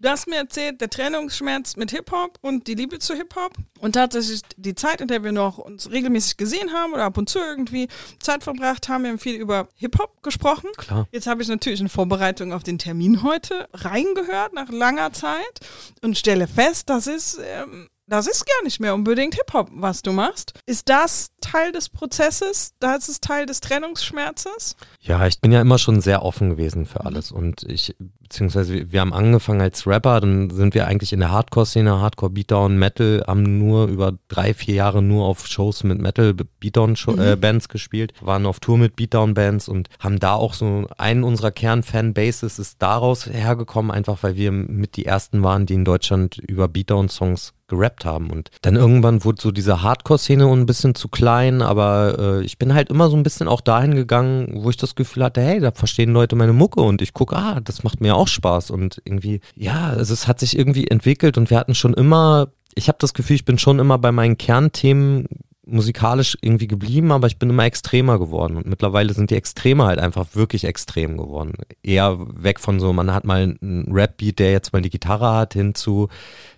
Du hast mir erzählt, der Trennungsschmerz mit Hip-Hop und die Liebe zu Hip-Hop und tatsächlich die Zeit, in der wir noch uns regelmäßig gesehen haben oder ab und zu irgendwie Zeit verbracht haben, wir haben viel über Hip-Hop gesprochen. Klar. Jetzt habe ich natürlich in Vorbereitung auf den Termin heute reingehört nach langer Zeit und stelle fest, das ist, ähm, das ist gar nicht mehr unbedingt Hip-Hop, was du machst. Ist das Teil des Prozesses? Das ist Teil des Trennungsschmerzes? Ja, ich bin ja immer schon sehr offen gewesen für alles und ich, beziehungsweise wir, wir haben angefangen als Rapper, dann sind wir eigentlich in der Hardcore-Szene, Hardcore, Beatdown, Metal, haben nur über drei, vier Jahre nur auf Shows mit Metal, Beatdown-Bands gespielt, waren auf Tour mit Beatdown-Bands und haben da auch so einen unserer Kern-Fanbases ist daraus hergekommen, einfach weil wir mit die ersten waren, die in Deutschland über Beatdown-Songs gerappt haben. Und dann irgendwann wurde so diese Hardcore-Szene ein bisschen zu klein, aber äh, ich bin halt immer so ein bisschen auch dahin gegangen, wo ich das Gefühl hatte, hey, da verstehen Leute meine Mucke und ich gucke, ah, das macht mir auch Spaß. Und irgendwie, ja, also es hat sich irgendwie entwickelt und wir hatten schon immer, ich habe das Gefühl, ich bin schon immer bei meinen Kernthemen musikalisch irgendwie geblieben, aber ich bin immer extremer geworden und mittlerweile sind die Extreme halt einfach wirklich extrem geworden. Eher weg von so, man hat mal einen Rap-Beat, der jetzt mal die Gitarre hat, hin zu,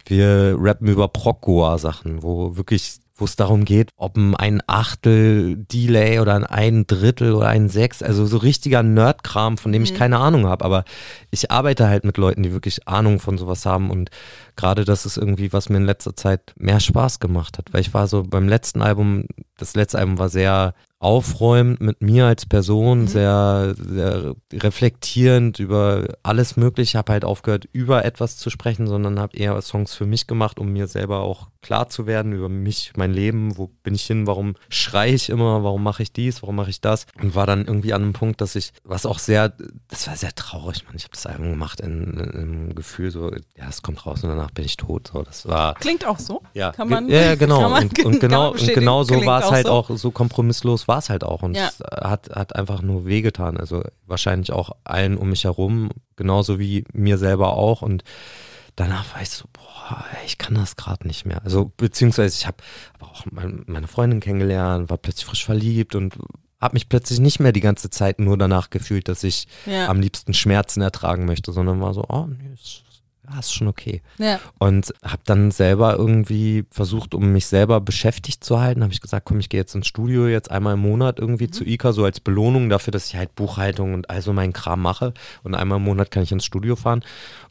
wir rappen über Prog-Goa-Sachen, wo wirklich wo es darum geht, ob ein Achtel Delay oder ein ein Drittel oder ein Sechs, also so richtiger Nerdkram, von dem ich keine Ahnung habe, aber ich arbeite halt mit Leuten, die wirklich Ahnung von sowas haben. Und gerade das ist irgendwie, was mir in letzter Zeit mehr Spaß gemacht hat, weil ich war so beim letzten Album, das letzte Album war sehr aufräumend mit mir als Person, sehr, sehr reflektierend über alles Mögliche. Ich habe halt aufgehört, über etwas zu sprechen, sondern habe eher Songs für mich gemacht, um mir selber auch klar zu werden über mich, mein Leben, wo bin ich hin, warum schreie ich immer, warum mache ich dies, warum mache ich das und war dann irgendwie an einem Punkt, dass ich, was auch sehr, das war sehr traurig, man. Ich habe das Album gemacht in, in, im Gefühl so, ja, es kommt raus und danach bin ich tot. So, das war Klingt auch so. ja, Kann man, ja, ja, genau. man- und, und genau, man und genau so war es halt so. auch, so kompromisslos war es halt auch. Und Ja. es hat, hat einfach nur wehgetan. Also wahrscheinlich auch allen um mich herum, genauso wie mir selber auch. Und danach war ich so, boah, ich kann das gerade nicht mehr. Also beziehungsweise ich habe hab auch mein, meine Freundin kennengelernt, war plötzlich frisch verliebt und habe mich plötzlich nicht mehr die ganze Zeit nur danach gefühlt, dass ich Ja. am liebsten Schmerzen ertragen möchte, sondern war so, oh, nee, ist, ja, ist schon okay. Ja. Und habe dann selber irgendwie versucht, um mich selber beschäftigt zu halten, habe ich gesagt, komm, ich gehe jetzt ins Studio jetzt einmal im Monat irgendwie zu ICA, so als Belohnung dafür, dass ich halt Buchhaltung und also meinen Kram mache. Und einmal im Monat kann ich ins Studio fahren.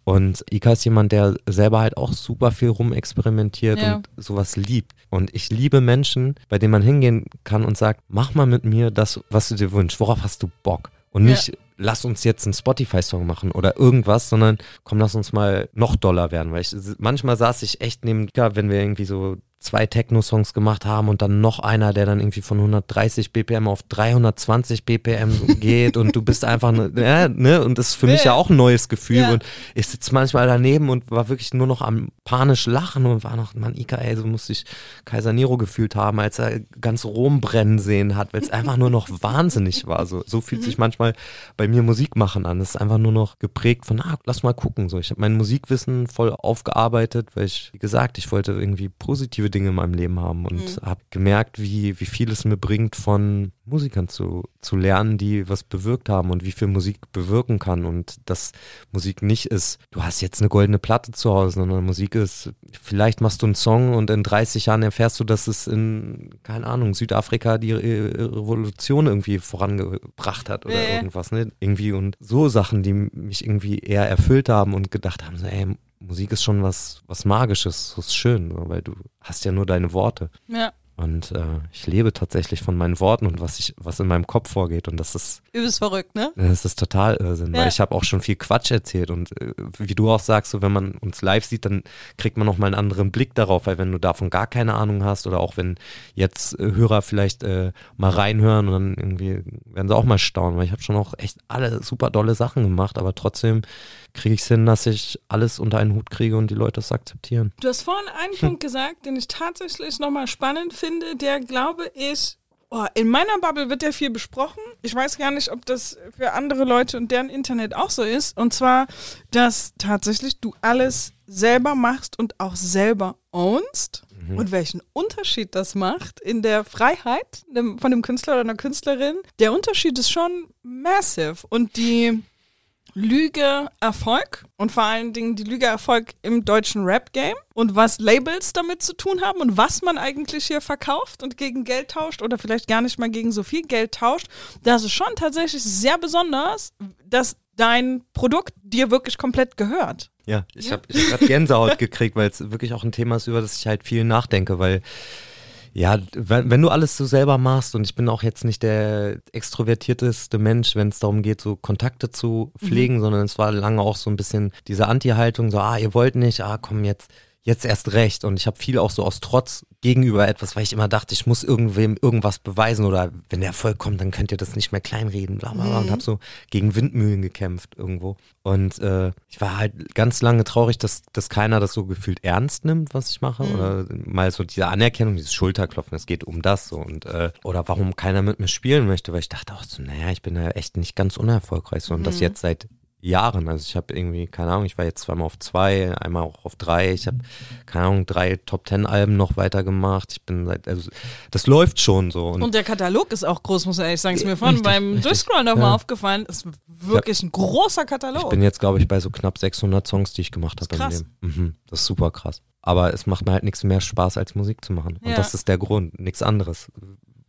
Und ICA ist jemand, der selber halt auch super viel rumexperimentiert Ja. und sowas liebt. Und ich liebe Menschen, bei denen man hingehen kann und sagt, mach mal mit mir das, was du dir wünschst. Worauf hast du Bock? Und Ja. Lass uns jetzt einen Spotify-Song machen oder irgendwas, sondern komm, lass uns mal noch doller werden. Weil ich, manchmal saß ich echt neben, wenn wir irgendwie so zwei Techno-Songs gemacht haben und dann noch einer, der dann irgendwie von 130 BPM auf 320 BPM geht und du bist einfach, ne, ja, ne, und das ist für mich ja auch ein neues Gefühl Ja. und ich sitze manchmal daneben und war wirklich nur noch am panisch lachen und war noch, Mann, Ika, ey, so musste ich Kaiser Nero gefühlt haben, als er ganz Rom brennen sehen hat, weil es einfach nur noch wahnsinnig war. So, so fühlt sich manchmal bei mir Musik machen an. Es ist einfach nur noch geprägt von, ah, lass mal gucken. So, ich habe mein Musikwissen voll aufgearbeitet, weil ich, wie gesagt, ich wollte irgendwie positive Dinge in meinem Leben haben und habe gemerkt, wie, wie viel es mir bringt, von Musikern zu, zu lernen, die was bewirkt haben und wie viel Musik bewirken kann und dass Musik nicht ist, du hast jetzt eine goldene Platte zu Hause, sondern Musik ist, vielleicht machst du einen Song und in 30 Jahren erfährst du, dass es in, keine Ahnung, Südafrika die Re Revolution irgendwie vorangebracht hat oder ja. irgendwas, ne? Irgendwie und so Sachen, die mich irgendwie eher erfüllt haben und gedacht haben, so, ey, Musik ist schon was, was Magisches, so ist schön, so, weil du hast ja nur deine Worte. Ja. Und äh, ich lebe tatsächlich von meinen Worten und was ich, was in meinem Kopf vorgeht. Und das ist, Übelst verrückt, ne? das ist total Irrsinn, Ja. weil ich habe auch schon viel Quatsch erzählt. Und äh, wie du auch sagst, so wenn man uns live sieht, dann kriegt man nochmal einen anderen Blick darauf, weil wenn du davon gar keine Ahnung hast oder auch wenn jetzt äh, Hörer vielleicht äh, mal reinhören und dann irgendwie werden sie auch mal staunen, weil ich habe schon auch echt alle super dolle Sachen gemacht, aber trotzdem kriege ich es hin, dass ich alles unter einen Hut kriege und die Leute es akzeptieren. Du hast vorhin einen Punkt gesagt, den ich tatsächlich nochmal spannend finde, der glaube ich, oh, in meiner Bubble wird der viel besprochen. Ich weiß gar nicht, ob das für andere Leute und deren Internet auch so ist. Und zwar, dass tatsächlich du alles selber machst und auch selber ownst. Und welchen Unterschied das macht in der Freiheit von dem Künstler oder einer Künstlerin. Der Unterschied ist schon massive. Und die Lüge Erfolg und vor allen Dingen die Lüge Erfolg im deutschen Rap-Game und was Labels damit zu tun haben und was man eigentlich hier verkauft und gegen Geld tauscht oder vielleicht gar nicht mal gegen so viel Geld tauscht, das ist schon tatsächlich sehr besonders, dass dein Produkt dir wirklich komplett gehört. Ja, ich habe ich hab grad Gänsehaut gekriegt, weil es wirklich auch ein Thema ist, über das ich halt viel nachdenke, weil ja, wenn, wenn du alles so selber machst und ich bin auch jetzt nicht der extrovertierteste Mensch, wenn es darum geht, so Kontakte zu pflegen, sondern es war lange auch so ein bisschen diese Anti-Haltung, so, ah, ihr wollt nicht, ah, komm jetzt, jetzt erst recht. Und ich habe viel auch so aus Trotz gegenüber etwas, weil ich immer dachte, ich muss irgendwem irgendwas beweisen oder wenn der Erfolg kommt, dann könnt ihr das nicht mehr kleinreden, bla bla bla. Und habe so gegen Windmühlen gekämpft irgendwo. Und äh, ich war halt ganz lange traurig, dass, dass keiner das so gefühlt ernst nimmt, was ich mache. Oder mal so diese Anerkennung, dieses Schulterklopfen, es geht um das so. Und äh, oder warum keiner mit mir spielen möchte, weil ich dachte auch so, naja, ich bin ja echt nicht ganz unerfolgreich. So. Und das jetzt seit Jahren. Also ich habe irgendwie, keine Ahnung, ich war jetzt zweimal auf zwei, einmal auch auf drei. Ich habe, keine Ahnung, drei Top Ten Alben noch weitergemacht. Ich bin seit, also das läuft schon so. Und, Und der Katalog ist auch groß, muss ich ehrlich sagen. Ist mir vorhin Richtig, beim. Durchscrollen nochmal Ja. aufgefallen. Ist wirklich ein großer ich Katalog. bin jetzt, glaube ich, bei so knapp 600 Songs, die ich gemacht habe. krass. Mhm, das ist super krass. Aber es macht mir halt nichts mehr Spaß, als Musik zu machen. Und Ja. das ist der Grund, nichts anderes.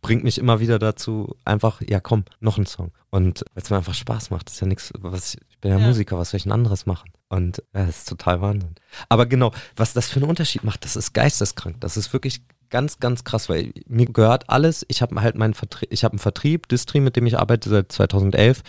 Bringt mich immer wieder dazu, einfach, ja komm, noch ein Song. Und weil es mir einfach Spaß macht, ist ja nichts, was ich, ich bin ja, Ja. Musiker, was soll ich denn anderes machen? Und ja, das ist total Wahnsinn. Aber genau, was das für einen Unterschied macht, das ist geisteskrank. Das ist wirklich ganz, ganz krass, weil mir gehört alles. Ich habe halt meinen Vertrieb, ich habe einen Vertrieb, Distri, mit dem ich arbeite seit 2011.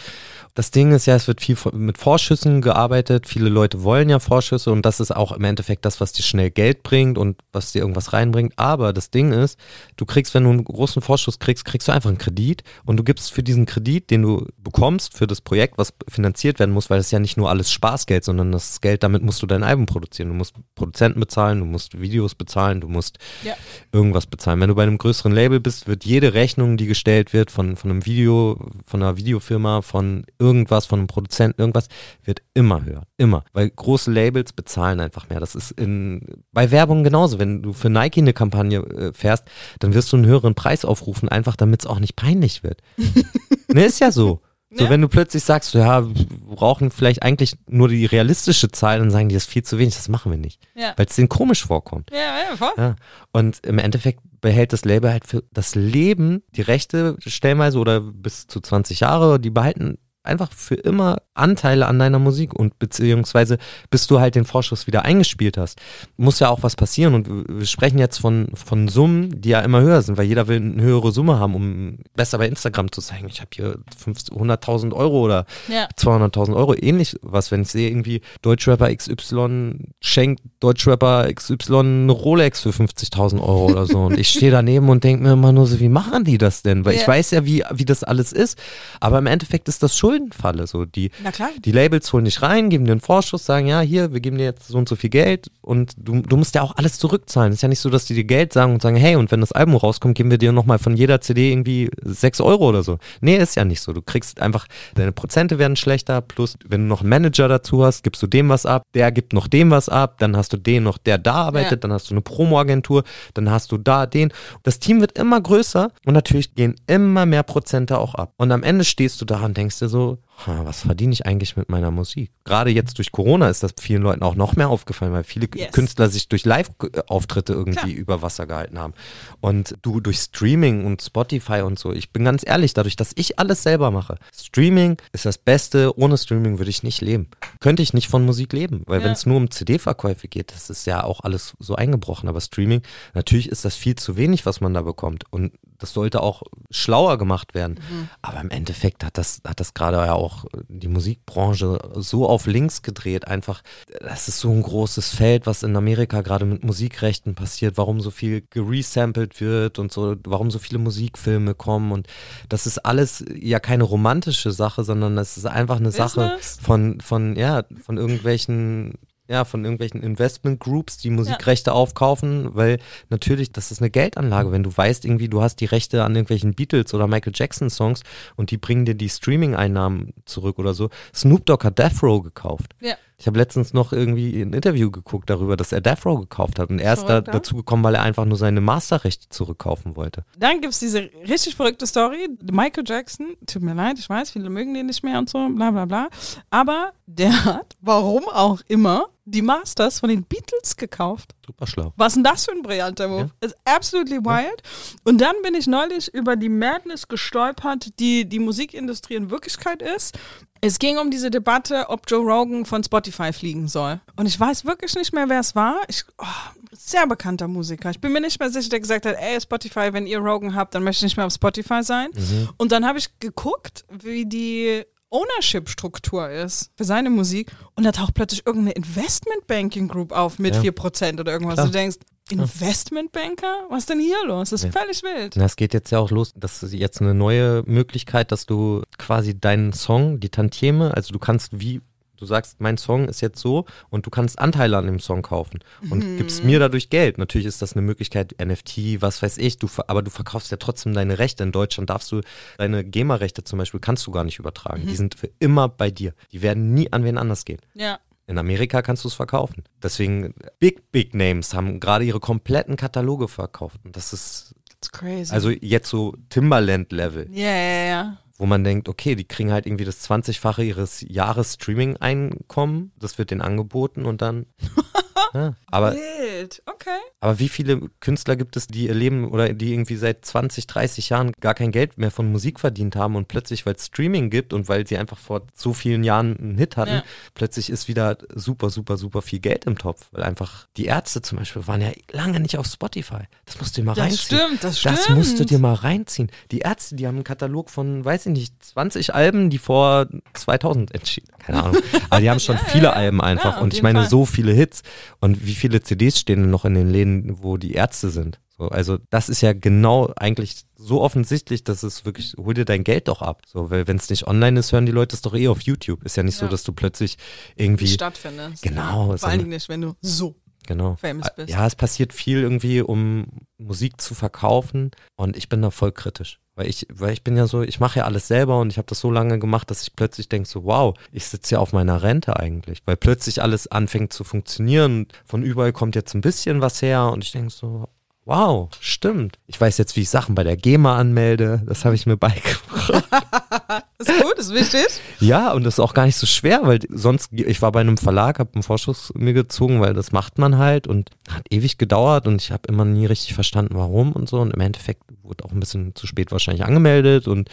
Das Ding ist ja, es wird viel mit Vorschüssen gearbeitet. Viele Leute wollen ja Vorschüsse und das ist auch im Endeffekt das, was dir schnell Geld bringt und was dir irgendwas reinbringt. Aber das Ding ist, du kriegst, wenn du einen großen Vorschuss kriegst, kriegst du einfach einen Kredit und du gibst für diesen Kredit, den du bekommst, für das Projekt, was finanziert werden muss, weil ist ja nicht nur alles Spaßgeld, sondern das Geld, damit musst du dein Album produzieren. Du musst Produzenten bezahlen, du musst Videos bezahlen, du musst Ja. Irgendwas bezahlen. Wenn du bei einem größeren Label bist, wird jede Rechnung, die gestellt wird von, von einem Video, von einer Videofirma, von irgendwas, von einem Produzenten, irgendwas, wird immer höher. Immer. Weil große Labels bezahlen einfach mehr. Das ist in, bei Werbung genauso. Wenn du für Nike eine Kampagne äh, fährst, dann wirst du einen höheren Preis aufrufen, einfach damit es auch nicht peinlich wird. ne, ist ja so. So, Ja. wenn du plötzlich sagst, ja, wir brauchen vielleicht eigentlich nur die realistische Zahl, dann sagen die, das ist viel zu wenig, das machen wir nicht. Ja. Weil es denen komisch vorkommt. Ja, ja, voll. Ja. Und im Endeffekt behält das Label halt für das Leben die Rechte stellenweise oder bis zu 20 Jahre, die behalten einfach für immer Anteile an deiner Musik und beziehungsweise bis du halt den Vorschuss wieder eingespielt hast, muss ja auch was passieren und wir sprechen jetzt von, von Summen, die ja immer höher sind, weil jeder will eine höhere Summe haben, um besser bei Instagram zu zeigen, ich habe hier 50 100.000 Euro oder Ja. 200.000 Euro, ähnlich was, wenn ich sehe irgendwie Deutschrapper XY schenkt Deutschrapper XY eine Rolex für 50.000 Euro oder so und ich stehe daneben und denke mir immer nur so, wie machen die das denn? Weil ich Ja. weiß ja, wie, wie das alles ist, aber im Endeffekt ist das Schuldenfalle so, die, Na klar. die Labels holen dich rein, geben dir einen Vorschuss, sagen, ja, hier, wir geben dir jetzt so und so viel Geld und du, du musst ja auch alles zurückzahlen. Es ist ja nicht so, dass die dir Geld sagen und sagen, hey, und wenn das Album rauskommt, geben wir dir nochmal von jeder CD irgendwie 6 Euro oder so. Nee, ist ja nicht so. Du kriegst einfach, deine Prozente werden schlechter, plus wenn du noch einen Manager dazu hast, gibst du dem was ab, der gibt noch dem was ab, dann hast du den noch, der da arbeitet, Ja. dann hast du eine Promo-Agentur, dann hast du da den. Das Team wird immer größer und natürlich gehen immer mehr Prozente auch ab. Und am Ende stehst du da und denkst dir so, so, was verdiene ich eigentlich mit meiner Musik? Gerade jetzt durch Corona ist das vielen Leuten auch noch mehr aufgefallen, weil viele Yes. Künstler sich durch Live-Auftritte irgendwie Klar. über Wasser gehalten haben. Und du durch Streaming und Spotify und so, ich bin ganz ehrlich, dadurch, dass ich alles selber mache, Streaming ist das Beste, ohne Streaming würde ich nicht leben. Könnte ich nicht von Musik leben, weil Ja. wenn es nur um CD-Verkäufe geht, das ist ja auch alles so eingebrochen, aber Streaming, natürlich ist das viel zu wenig, was man da bekommt und das sollte auch schlauer gemacht werden. Aber im Endeffekt hat das, hat das gerade ja auch die Musikbranche so auf links gedreht. Einfach, das ist so ein großes Feld, was in Amerika gerade mit Musikrechten passiert, warum so viel geresampled wird und so, warum so viele Musikfilme kommen. Und das ist alles ja keine romantische Sache, sondern das ist einfach eine Sache Business. von, von, ja, von irgendwelchen ja, von irgendwelchen Investment Groups, die Musikrechte aufkaufen, weil natürlich, das ist eine Geldanlage. Wenn du weißt, irgendwie, du hast die Rechte an irgendwelchen Beatles oder Michael Jackson Songs und die bringen dir die Streaming-Einnahmen zurück oder so. Snoop Dogg hat Death Row gekauft. Ja. Ich habe letztens noch irgendwie ein Interview geguckt darüwer, dass er Death Row gekauft hat und er ist da ja? dazu gekommen, weil er einfach nur seine Masterrechte zurückkaufen wollte. Dann gibt es diese richtig verrückte Story. Michael Jackson, tut mir leid, ich weiß, viele mögen den nicht mehr und so, bla bla bla. Aber der hat, warum auch immer, die Masters von den Beatles gekauft. Super schlau. Was denn das für ein brillanter Move? Ist absolutely wild. Und dann bin ich neulich über die Madness gestolpert, die die Musikindustrie in Wirklichkeit ist. Es ging um diese Debatte, ob Joe Rogan von Spotify fliegen soll. Und ich weiß wirklich nicht mehr, wer es war. Ich, oh, sehr bekannter Musiker. Ich bin mir nicht mehr sicher, der gesagt hat, ey, Spotify, wenn ihr Rogan habt, dann möchte ich nicht mehr auf Spotify sein. Und dann habe ich geguckt, wie die Ownership-Struktur ist für seine Musik und da taucht plötzlich irgendeine Investment-Banking-Group auf mit Ja. 4% oder irgendwas. Klar. Du denkst, Investmentbanker? Was ist denn hier los? Das ist völlig wild. Das geht jetzt ja auch los. Das ist jetzt eine neue Möglichkeit, dass du quasi deinen Song, die Tantieme, also du kannst wie, du sagst, mein Song ist jetzt so und du kannst Anteile an dem Song kaufen und gibst mir dadurch Geld. Natürlich ist das eine Möglichkeit, NFT, was weiß ich, du, aber du verkaufst ja trotzdem deine Rechte. In Deutschland darfst du deine GEMA-Rechte zum Beispiel, kannst du gar nicht übertragen. Die sind für immer bei dir. Die werden nie an wen anders gehen. Ja. In Amerika kannst du es verkaufen. Deswegen, Big, Big Names haben gerade ihre kompletten Kataloge verkauft. Und das ist, That's crazy. also jetzt so Timberland-Level, ja, ja, ja. wo man denkt, okay, die kriegen halt irgendwie das 20-fache ihres Jahres-Streaming-Einkommen. Das wird denen angeboten und dann. ja. aber, Wild. Okay. aber wie viele Künstler gibt es, die ihr Leben oder die irgendwie seit 20, 30 Jahren gar kein Geld mehr von Musik verdient haben und plötzlich, weil es Streaming gibt und weil sie einfach vor so vielen Jahren einen Hit hatten, Ja. plötzlich ist wieder super, super, super viel Geld im Topf. Weil einfach die Ärzte zum Beispiel waren ja lange nicht auf Spotify. Das musst du dir mal Das reinziehen. stimmt, das Das stimmt. musst du dir mal reinziehen. Die Ärzte, die haben einen Katalog von, weiß ich nicht, 20 Alben, die vor 2000 entschieden. Keine Ahnung. Aber die haben schon viele Alben einfach. Ja, und ich meine, Fall. so viele Hits. Und wie viele CDs stehen denn noch in den Läden, wo die Ärzte sind? So, also das ist ja genau eigentlich so offensichtlich, dass es wirklich, hol dir dein Geld doch ab. So, weil wenn es nicht online ist, hören die Leute es doch eh auf YouTube. Ist ja nicht so, Ja. dass du plötzlich irgendwie. Stattfindest. Genau, Vor so allen Dingen nicht, wenn du so. Genau. famous bist. Ja, es passiert viel irgendwie, um Musik zu verkaufen und ich bin da voll kritisch. Weil ich, weil ich bin ja so, ich mache ja alles selber und ich habe das so lange gemacht, dass ich plötzlich denke so, wow, ich sitze ja auf meiner Rente eigentlich. Weil plötzlich alles anfängt zu funktionieren. Von überall kommt jetzt ein bisschen was her und ich denke so, wow, stimmt. Ich weiß jetzt, wie ich Sachen bei der GEMA anmelde. Das habe ich mir beigebracht. Ist gut, ist wichtig. Ja, und das ist auch gar nicht so schwer, weil sonst, ich war bei einem Verlag, habe einen Vorschuss mir gezogen, weil das macht man halt und hat ewig gedauert und ich habe immer nie richtig verstanden, warum und so. Und im Endeffekt wurde auch ein bisschen zu spät wahrscheinlich angemeldet und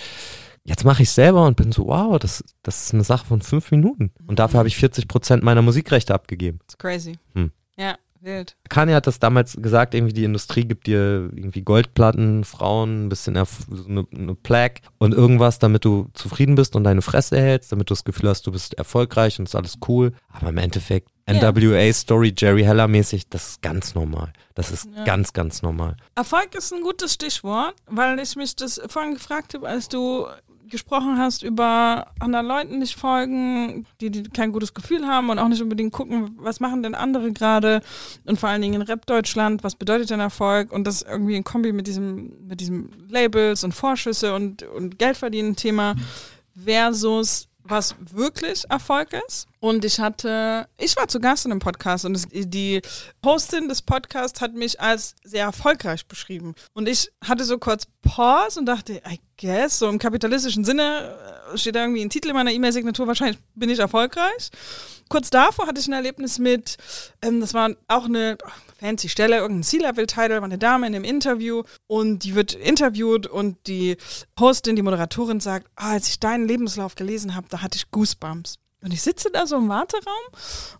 jetzt mache ich selber und bin so, wow, das, das ist eine Sache von fünf Minuten. Und dafür habe ich 40 Prozent meiner Musikrechte abgegeben. It's crazy. Hm. Wild. Kanye hat das damals gesagt, irgendwie die Industrie gibt dir irgendwie Goldplatten, Frauen, ein bisschen eine, eine Plaque und irgendwas, damit du zufrieden bist und deine Fresse hältst, damit du das Gefühl hast, du bist erfolgreich und ist alles cool. Aber im Endeffekt, Ja. NWA-Story, Jerry Heller mäßig, das ist ganz normal. Das ist Ja. ganz, ganz normal. Erfolg ist ein gutes Stichwort, weil ich mich das vorhin gefragt habe, als du gesprochen hast über anderen Leuten nicht folgen, die, die kein gutes Gefühl haben und auch nicht unbedingt gucken, was machen denn andere gerade? Und vor allen Dingen in Rap-Deutschland, was bedeutet denn Erfolg? Und das irgendwie in Kombi mit diesem, mit diesem Labels und Vorschüsse und, und Geldverdienen-Thema versus was wirklich Erfolg ist. Und ich hatte, ich war zu Gast in einem Podcast und es, die Hostin des Podcasts hat mich als sehr erfolgreich beschrieben. Und ich hatte so kurz Pause und dachte, I guess, so im kapitalistischen Sinne äh, steht da irgendwie ein Titel in meiner E-Mail-Signatur, wahrscheinlich bin ich erfolgreich. Kurz davor hatte ich ein Erlebnis mit, ähm, das war auch eine fancy Stelle, irgendein C-Level-Title, war eine Dame in einem Interview und die wird interviewt und die Hostin, die Moderatorin sagt, ah, als ich deinen Lebenslauf gelesen habe, da hatte ich Goosebumps. Und ich sitze da so im Warteraum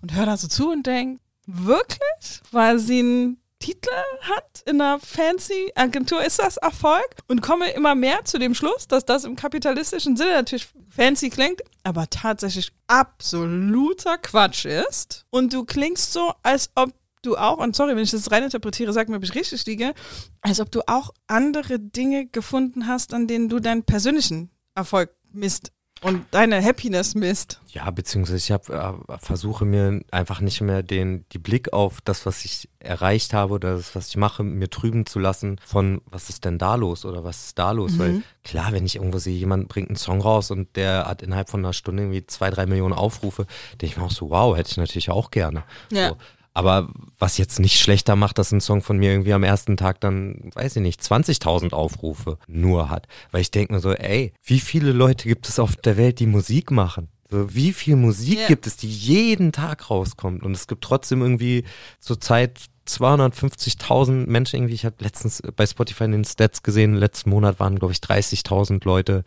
und höre da so zu und denke, wirklich? Weil sie einen Titel hat in einer fancy Agentur, ist das Erfolg? Und komme immer mehr zu dem Schluss, dass das im kapitalistischen Sinne natürlich fancy klingt, aber tatsächlich absoluter Quatsch ist. Und du klingst so, als ob du auch, und sorry, wenn ich das rein interpretiere, sag mir, ob ich richtig liege, als ob du auch andere Dinge gefunden hast, an denen du deinen persönlichen Erfolg misst und deine Happiness misst. Ja, beziehungsweise ich hab, äh, versuche mir einfach nicht mehr den die Blick auf das, was ich erreicht habe oder das, was ich mache, mir trüben zu lassen von was ist denn da los oder was ist da los? Mhm. Weil klar, wenn ich irgendwo sehe, jemand bringt einen Song raus und der hat innerhalb von einer Stunde irgendwie zwei, drei Millionen Aufrufe, denke ich mir auch so, wow, hätte ich natürlich auch gerne. Ja. So. Aber was jetzt nicht schlechter macht, dass ein Song von mir irgendwie am ersten Tag dann, weiß ich nicht, 20.000 Aufrufe nur hat. Weil ich denke mir so, ey, wie viele Leute gibt es auf der Welt, die Musik machen? So, wie viel Musik Ja. gibt es, die jeden Tag rauskommt? Und es gibt trotzdem irgendwie zurzeit 250.000 Menschen irgendwie. Ich habe letztens bei Spotify in den Stats gesehen, letzten Monat waren, glaube ich, 30.000 Leute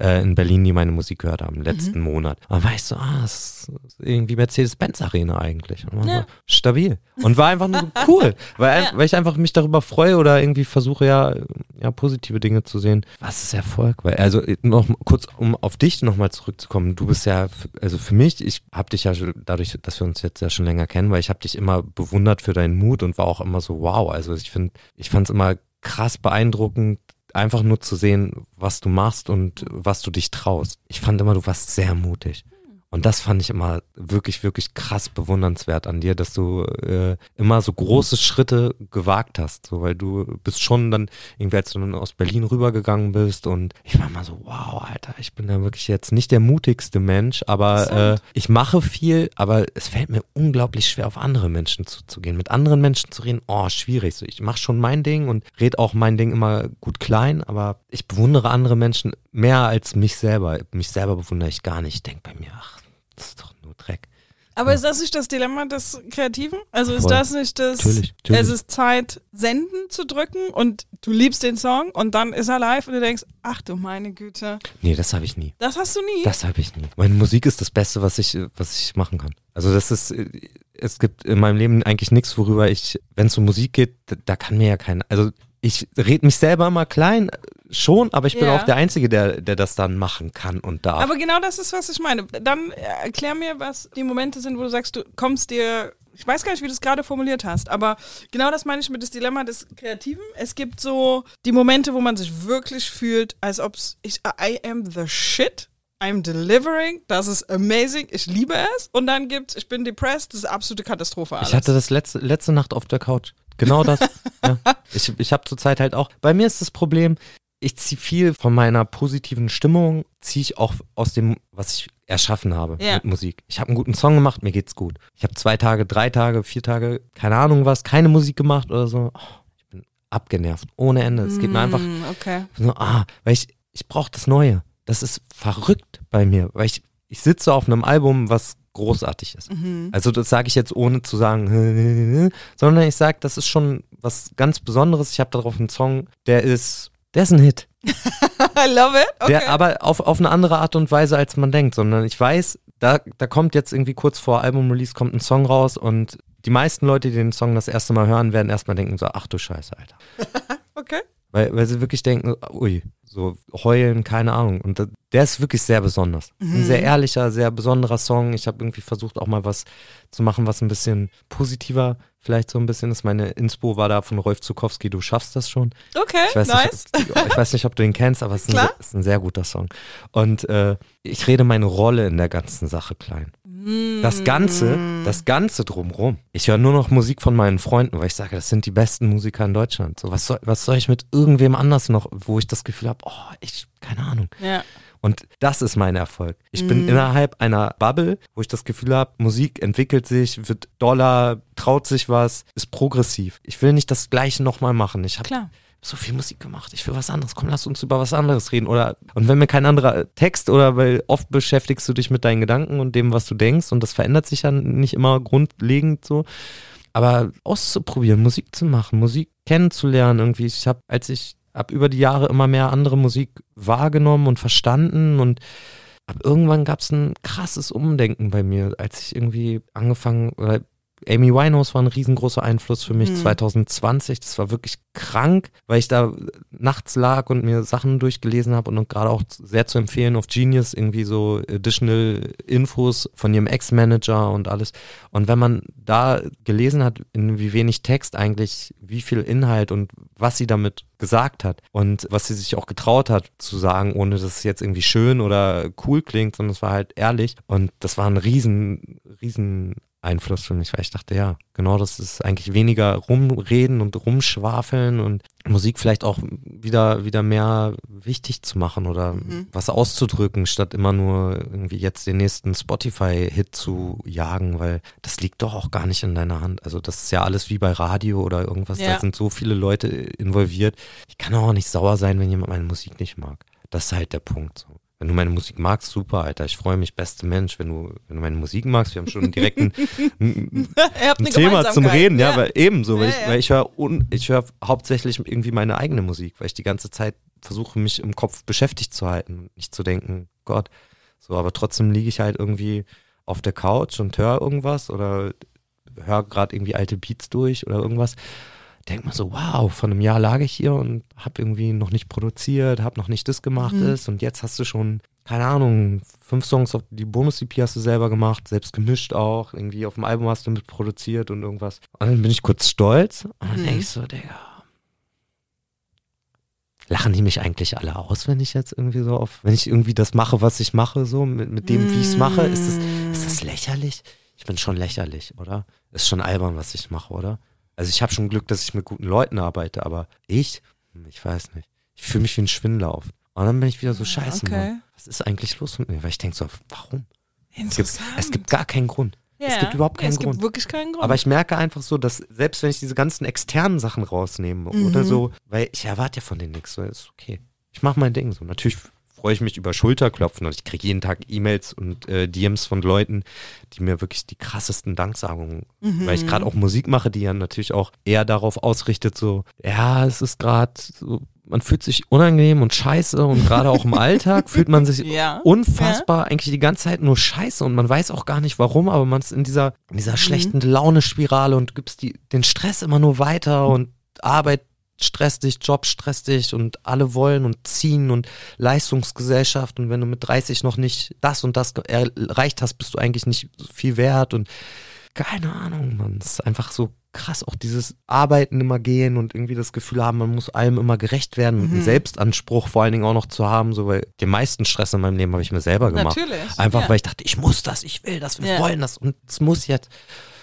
äh, in Berlin, die meine Musik gehört haben, letzten Monat. Und weißt du, ah, es ist irgendwie Mercedes-Benz Arena eigentlich. Und man Ja. so, stabil. Und war einfach nur so cool, weil, Ja. weil ich einfach mich darüber freue oder irgendwie versuche ja, ja positive Dinge zu sehen. Was ist Erfolg? Weil, also noch kurz, um auf dich nochmal zurückzukommen. Du bist ja, also für mich, ich habe dich ja dadurch, dass wir uns jetzt ja schon länger kennen, weil ich habe dich immer bewundert für deinen Mut und war auch immer so wow. Also ich finde, ich fand es immer krass beeindruckend, einfach nur zu sehen, was du machst und was du dich traust. Ich fand immer, du warst sehr mutig. Und das fand ich immer wirklich, wirklich krass bewundernswert an dir, dass du äh, immer so große Schritte gewagt hast. So, weil du bist schon dann, irgendwie als du dann aus Berlin rübergegangen bist und ich war mal so, wow, Alter, ich bin da wirklich jetzt nicht der mutigste Mensch, aber äh, ich mache viel, aber es fällt mir unglaublich schwer, auf andere Menschen zuzugehen. Mit anderen Menschen zu reden, oh, schwierig. So, ich mache schon mein Ding und rede auch mein Ding immer gut klein, aber ich bewundere andere Menschen mehr als mich selber. Mich selber bewundere ich gar nicht. Ich denke bei mir, ach, das ist doch nur Aber ist das nicht das Dilemma des Kreativen? Also ist Voll. das nicht das, Natürlich, natürlich. es ist Zeit, senden zu drücken und du liebst den Song und dann ist er live und du denkst, ach du meine Güte, Nee, das habe ich nie. das hast du nie. Das habe ich nie. Meine Musik ist das Beste, was ich, was ich machen kann. Also das ist, es gibt in meinem Leben eigentlich nichts, worüber ich, wenn es um Musik geht, da, da kann mir ja keiner, also ich rede mich selber immer klein, schon, aber ich bin Ja. auch der Einzige, der, der das dann machen kann und darf. Aber genau das ist, was ich meine. Dann äh, erklär mir, was die Momente sind, wo du sagst, du kommst dir, ich weiß gar nicht, wie du es gerade formuliert hast, aber genau das meine ich mit das Dilemma des Kreativen. Es gibt so die Momente, wo man sich wirklich fühlt, als ob ich, I am the shit. I'm delivering, das ist amazing, ich liebe es. Und dann gibt's, ich bin depressed, das ist absolute Katastrophe. Alles. Ich hatte das letzte, letzte Nacht auf der Couch. Genau das. ja. Ich, ich habe zurzeit halt auch, bei mir ist das Problem, ich ziehe viel von meiner positiven Stimmung, ziehe ich auch aus dem, was ich erschaffen habe Ja. mit Musik. Ich habe einen guten Song gemacht, mir geht's gut. Ich habe zwei Tage, drei Tage, vier Tage, keine Ahnung was, keine Musik gemacht oder so. Oh, ich bin abgenervt, ohne Ende. Es geht mir einfach Mm, okay. so, ah, weil ich, ich brauche das Neue. Das ist verrückt bei mir, weil ich, ich sitze auf einem Album, was großartig ist. Also das sage ich jetzt ohne zu sagen, sondern ich sage, das ist schon was ganz Besonderes. Ich habe darauf einen Song, der ist, der ist ein Hit. I love it. Okay. Der aber auf, auf eine andere Art und Weise, als man denkt, sondern ich weiß, da, da kommt jetzt irgendwie kurz vor Album-Release kommt ein Song raus und die meisten Leute, die den Song das erste Mal hören, werden erstmal denken so, ach du Scheiße, Alter. okay. Weil, weil sie wirklich denken, ui, so heulen, keine Ahnung. Und da- der ist wirklich sehr besonders. Ein sehr ehrlicher, sehr besonderer Song. Ich habe irgendwie versucht, auch mal was zu machen, was ein bisschen positiver vielleicht so ein bisschen ist. Meine Inspo war da von Rolf Zukowski, du schaffst das schon. Okay, Ich weiß, nice. nicht, ich weiß nicht, ob du den kennst, aber es ist ein, ist ein sehr guter Song. Und äh, ich rede meine Rolle in der ganzen Sache klein. Das Ganze, das Ganze drumrum. Ich höre nur noch Musik von meinen Freunden, weil ich sage, das sind die besten Musiker in Deutschland. So, was soll, was soll ich mit irgendwem anders noch, wo ich das Gefühl habe, oh, ich, keine Ahnung. Ja. Und das ist mein Erfolg. Ich bin innerhalb einer Bubble, wo ich das Gefühl habe, Musik entwickelt sich, wird doller, traut sich was, ist progressiv. Ich will nicht das Gleiche nochmal machen. Ich habe Klar. So viel Musik gemacht. Ich will was anderes. Komm, lass uns über was anderes reden. Oder und wenn mir kein anderer Text oder weil oft beschäftigst du dich mit deinen Gedanken und dem, was du denkst und das verändert sich ja nicht immer grundlegend so. Aber auszuprobieren, Musik zu machen, Musik kennenzulernen irgendwie. Ich habe, als ich habe über die Jahre immer mehr andere Musik wahrgenommen und verstanden und ab irgendwann gab es ein krasses Umdenken bei mir, als ich irgendwie angefangen, weil Amy Winehouse war ein riesengroßer Einfluss für mich 2020. Das war wirklich krank, weil ich da nachts lag und mir Sachen durchgelesen habe und gerade auch sehr zu empfehlen auf Genius irgendwie so additional Infos von ihrem Ex-Manager und alles. Und wenn man da gelesen hat, in wie wenig Text eigentlich, wie viel Inhalt und was sie damit gesagt hat und was sie sich auch getraut hat zu sagen, ohne dass es jetzt irgendwie schön oder cool klingt, sondern es war halt ehrlich. Und das war ein riesen, riesen Einfluss für mich, weil ich dachte, ja, genau das ist eigentlich weniger rumreden und rumschwafeln und Musik vielleicht auch wieder, wieder mehr wichtig zu machen oder was auszudrücken, statt immer nur irgendwie jetzt den nächsten Spotify-Hit zu jagen, weil das liegt doch auch gar nicht in deiner Hand. Also das ist ja alles wie bei Radio oder irgendwas, Ja. da sind so viele Leute involviert. Ich kann auch nicht sauer sein, wenn jemand meine Musik nicht mag. Das ist halt der Punkt. So. Wenn du meine Musik magst, super, Alter. Ich freue mich, beste Mensch. Wenn du, wenn du meine Musik magst, wir haben schon direkt ein, ein, ein Thema zum. Reden, ja, weil ebenso, weil Ja, ich, ja. weil ich höre ich höre hauptsächlich irgendwie meine eigene Musik, weil ich die ganze Zeit versuche, mich im Kopf beschäftigt zu halten und nicht zu denken, Gott, so, aber trotzdem liege ich halt irgendwie auf der Couch und höre irgendwas oder höre gerade irgendwie alte Beats durch oder irgendwas. Denk mal so, wow, vor einem Jahr lag ich hier und habe irgendwie noch nicht produziert, habe noch nicht das gemacht ist und jetzt hast du schon, keine Ahnung, fünf Songs auf die Bonus-EP hast du selber gemacht, selbst gemischt auch, irgendwie auf dem Album hast du mit produziert und irgendwas. Und dann bin ich kurz stolz und dann denk ich so, Digga, lachen die mich eigentlich alle aus, wenn ich jetzt irgendwie so auf, wenn ich irgendwie das mache, was ich mache, so mit, mit dem, wie ich es mache, ist das, ist das lächerlich? Ich bin schon lächerlich, oder? Ist schon albern, was ich mache, oder? Also ich habe schon Glück, dass ich mit guten Leuten arbeite, aber ich, hm, ich weiß nicht. Ich fühle mich wie ein Schwindler auf. Und dann bin ich wieder so scheiße. okay. Mann. Was ist eigentlich los mit mir? Weil ich denke so, warum? Es gibt, es gibt gar keinen Grund. Es Ja. gibt überhaupt keinen Es Grund. gibt wirklich keinen Grund. Aber ich merke einfach so, dass selbst wenn ich diese ganzen externen Sachen rausnehme Mhm. oder so, weil ich erwarte ja von denen nichts, so ist okay. Ich mache mein Ding so. Natürlich freue ich mich über Schulterklopfen und ich kriege jeden Tag E-Mails und äh, DMs von Leuten, die mir wirklich die krassesten Danksagungen, Mhm. weil ich gerade auch Musik mache, die ja natürlich auch eher darauf ausrichtet, so, ja, es ist gerade so, man fühlt sich unangenehm und scheiße und gerade auch im Alltag fühlt man sich Ja. unfassbar eigentlich die ganze Zeit nur scheiße und man weiß auch gar nicht warum, aber man ist in dieser, in Mhm. dieser schlechten Laune-Spirale und gibst die, den Stress immer nur weiter und Arbeit stresst dich, Job stresst dich und alle wollen und ziehen und Leistungsgesellschaft und wenn du mit 30 noch nicht das und das erreicht hast, bist du eigentlich nicht so viel wert und keine Ahnung, man. Es ist einfach so krass, auch dieses Arbeiten immer gehen und irgendwie das Gefühl haben, man muss allem immer gerecht werden und einen Selbstanspruch vor allen Dingen auch noch zu haben, so weil den meisten Stress in meinem Leben habe ich mir selber gemacht. Natürlich, Einfach ja. weil ich dachte, ich muss das, ich will das, wir Ja. wollen das und es muss jetzt.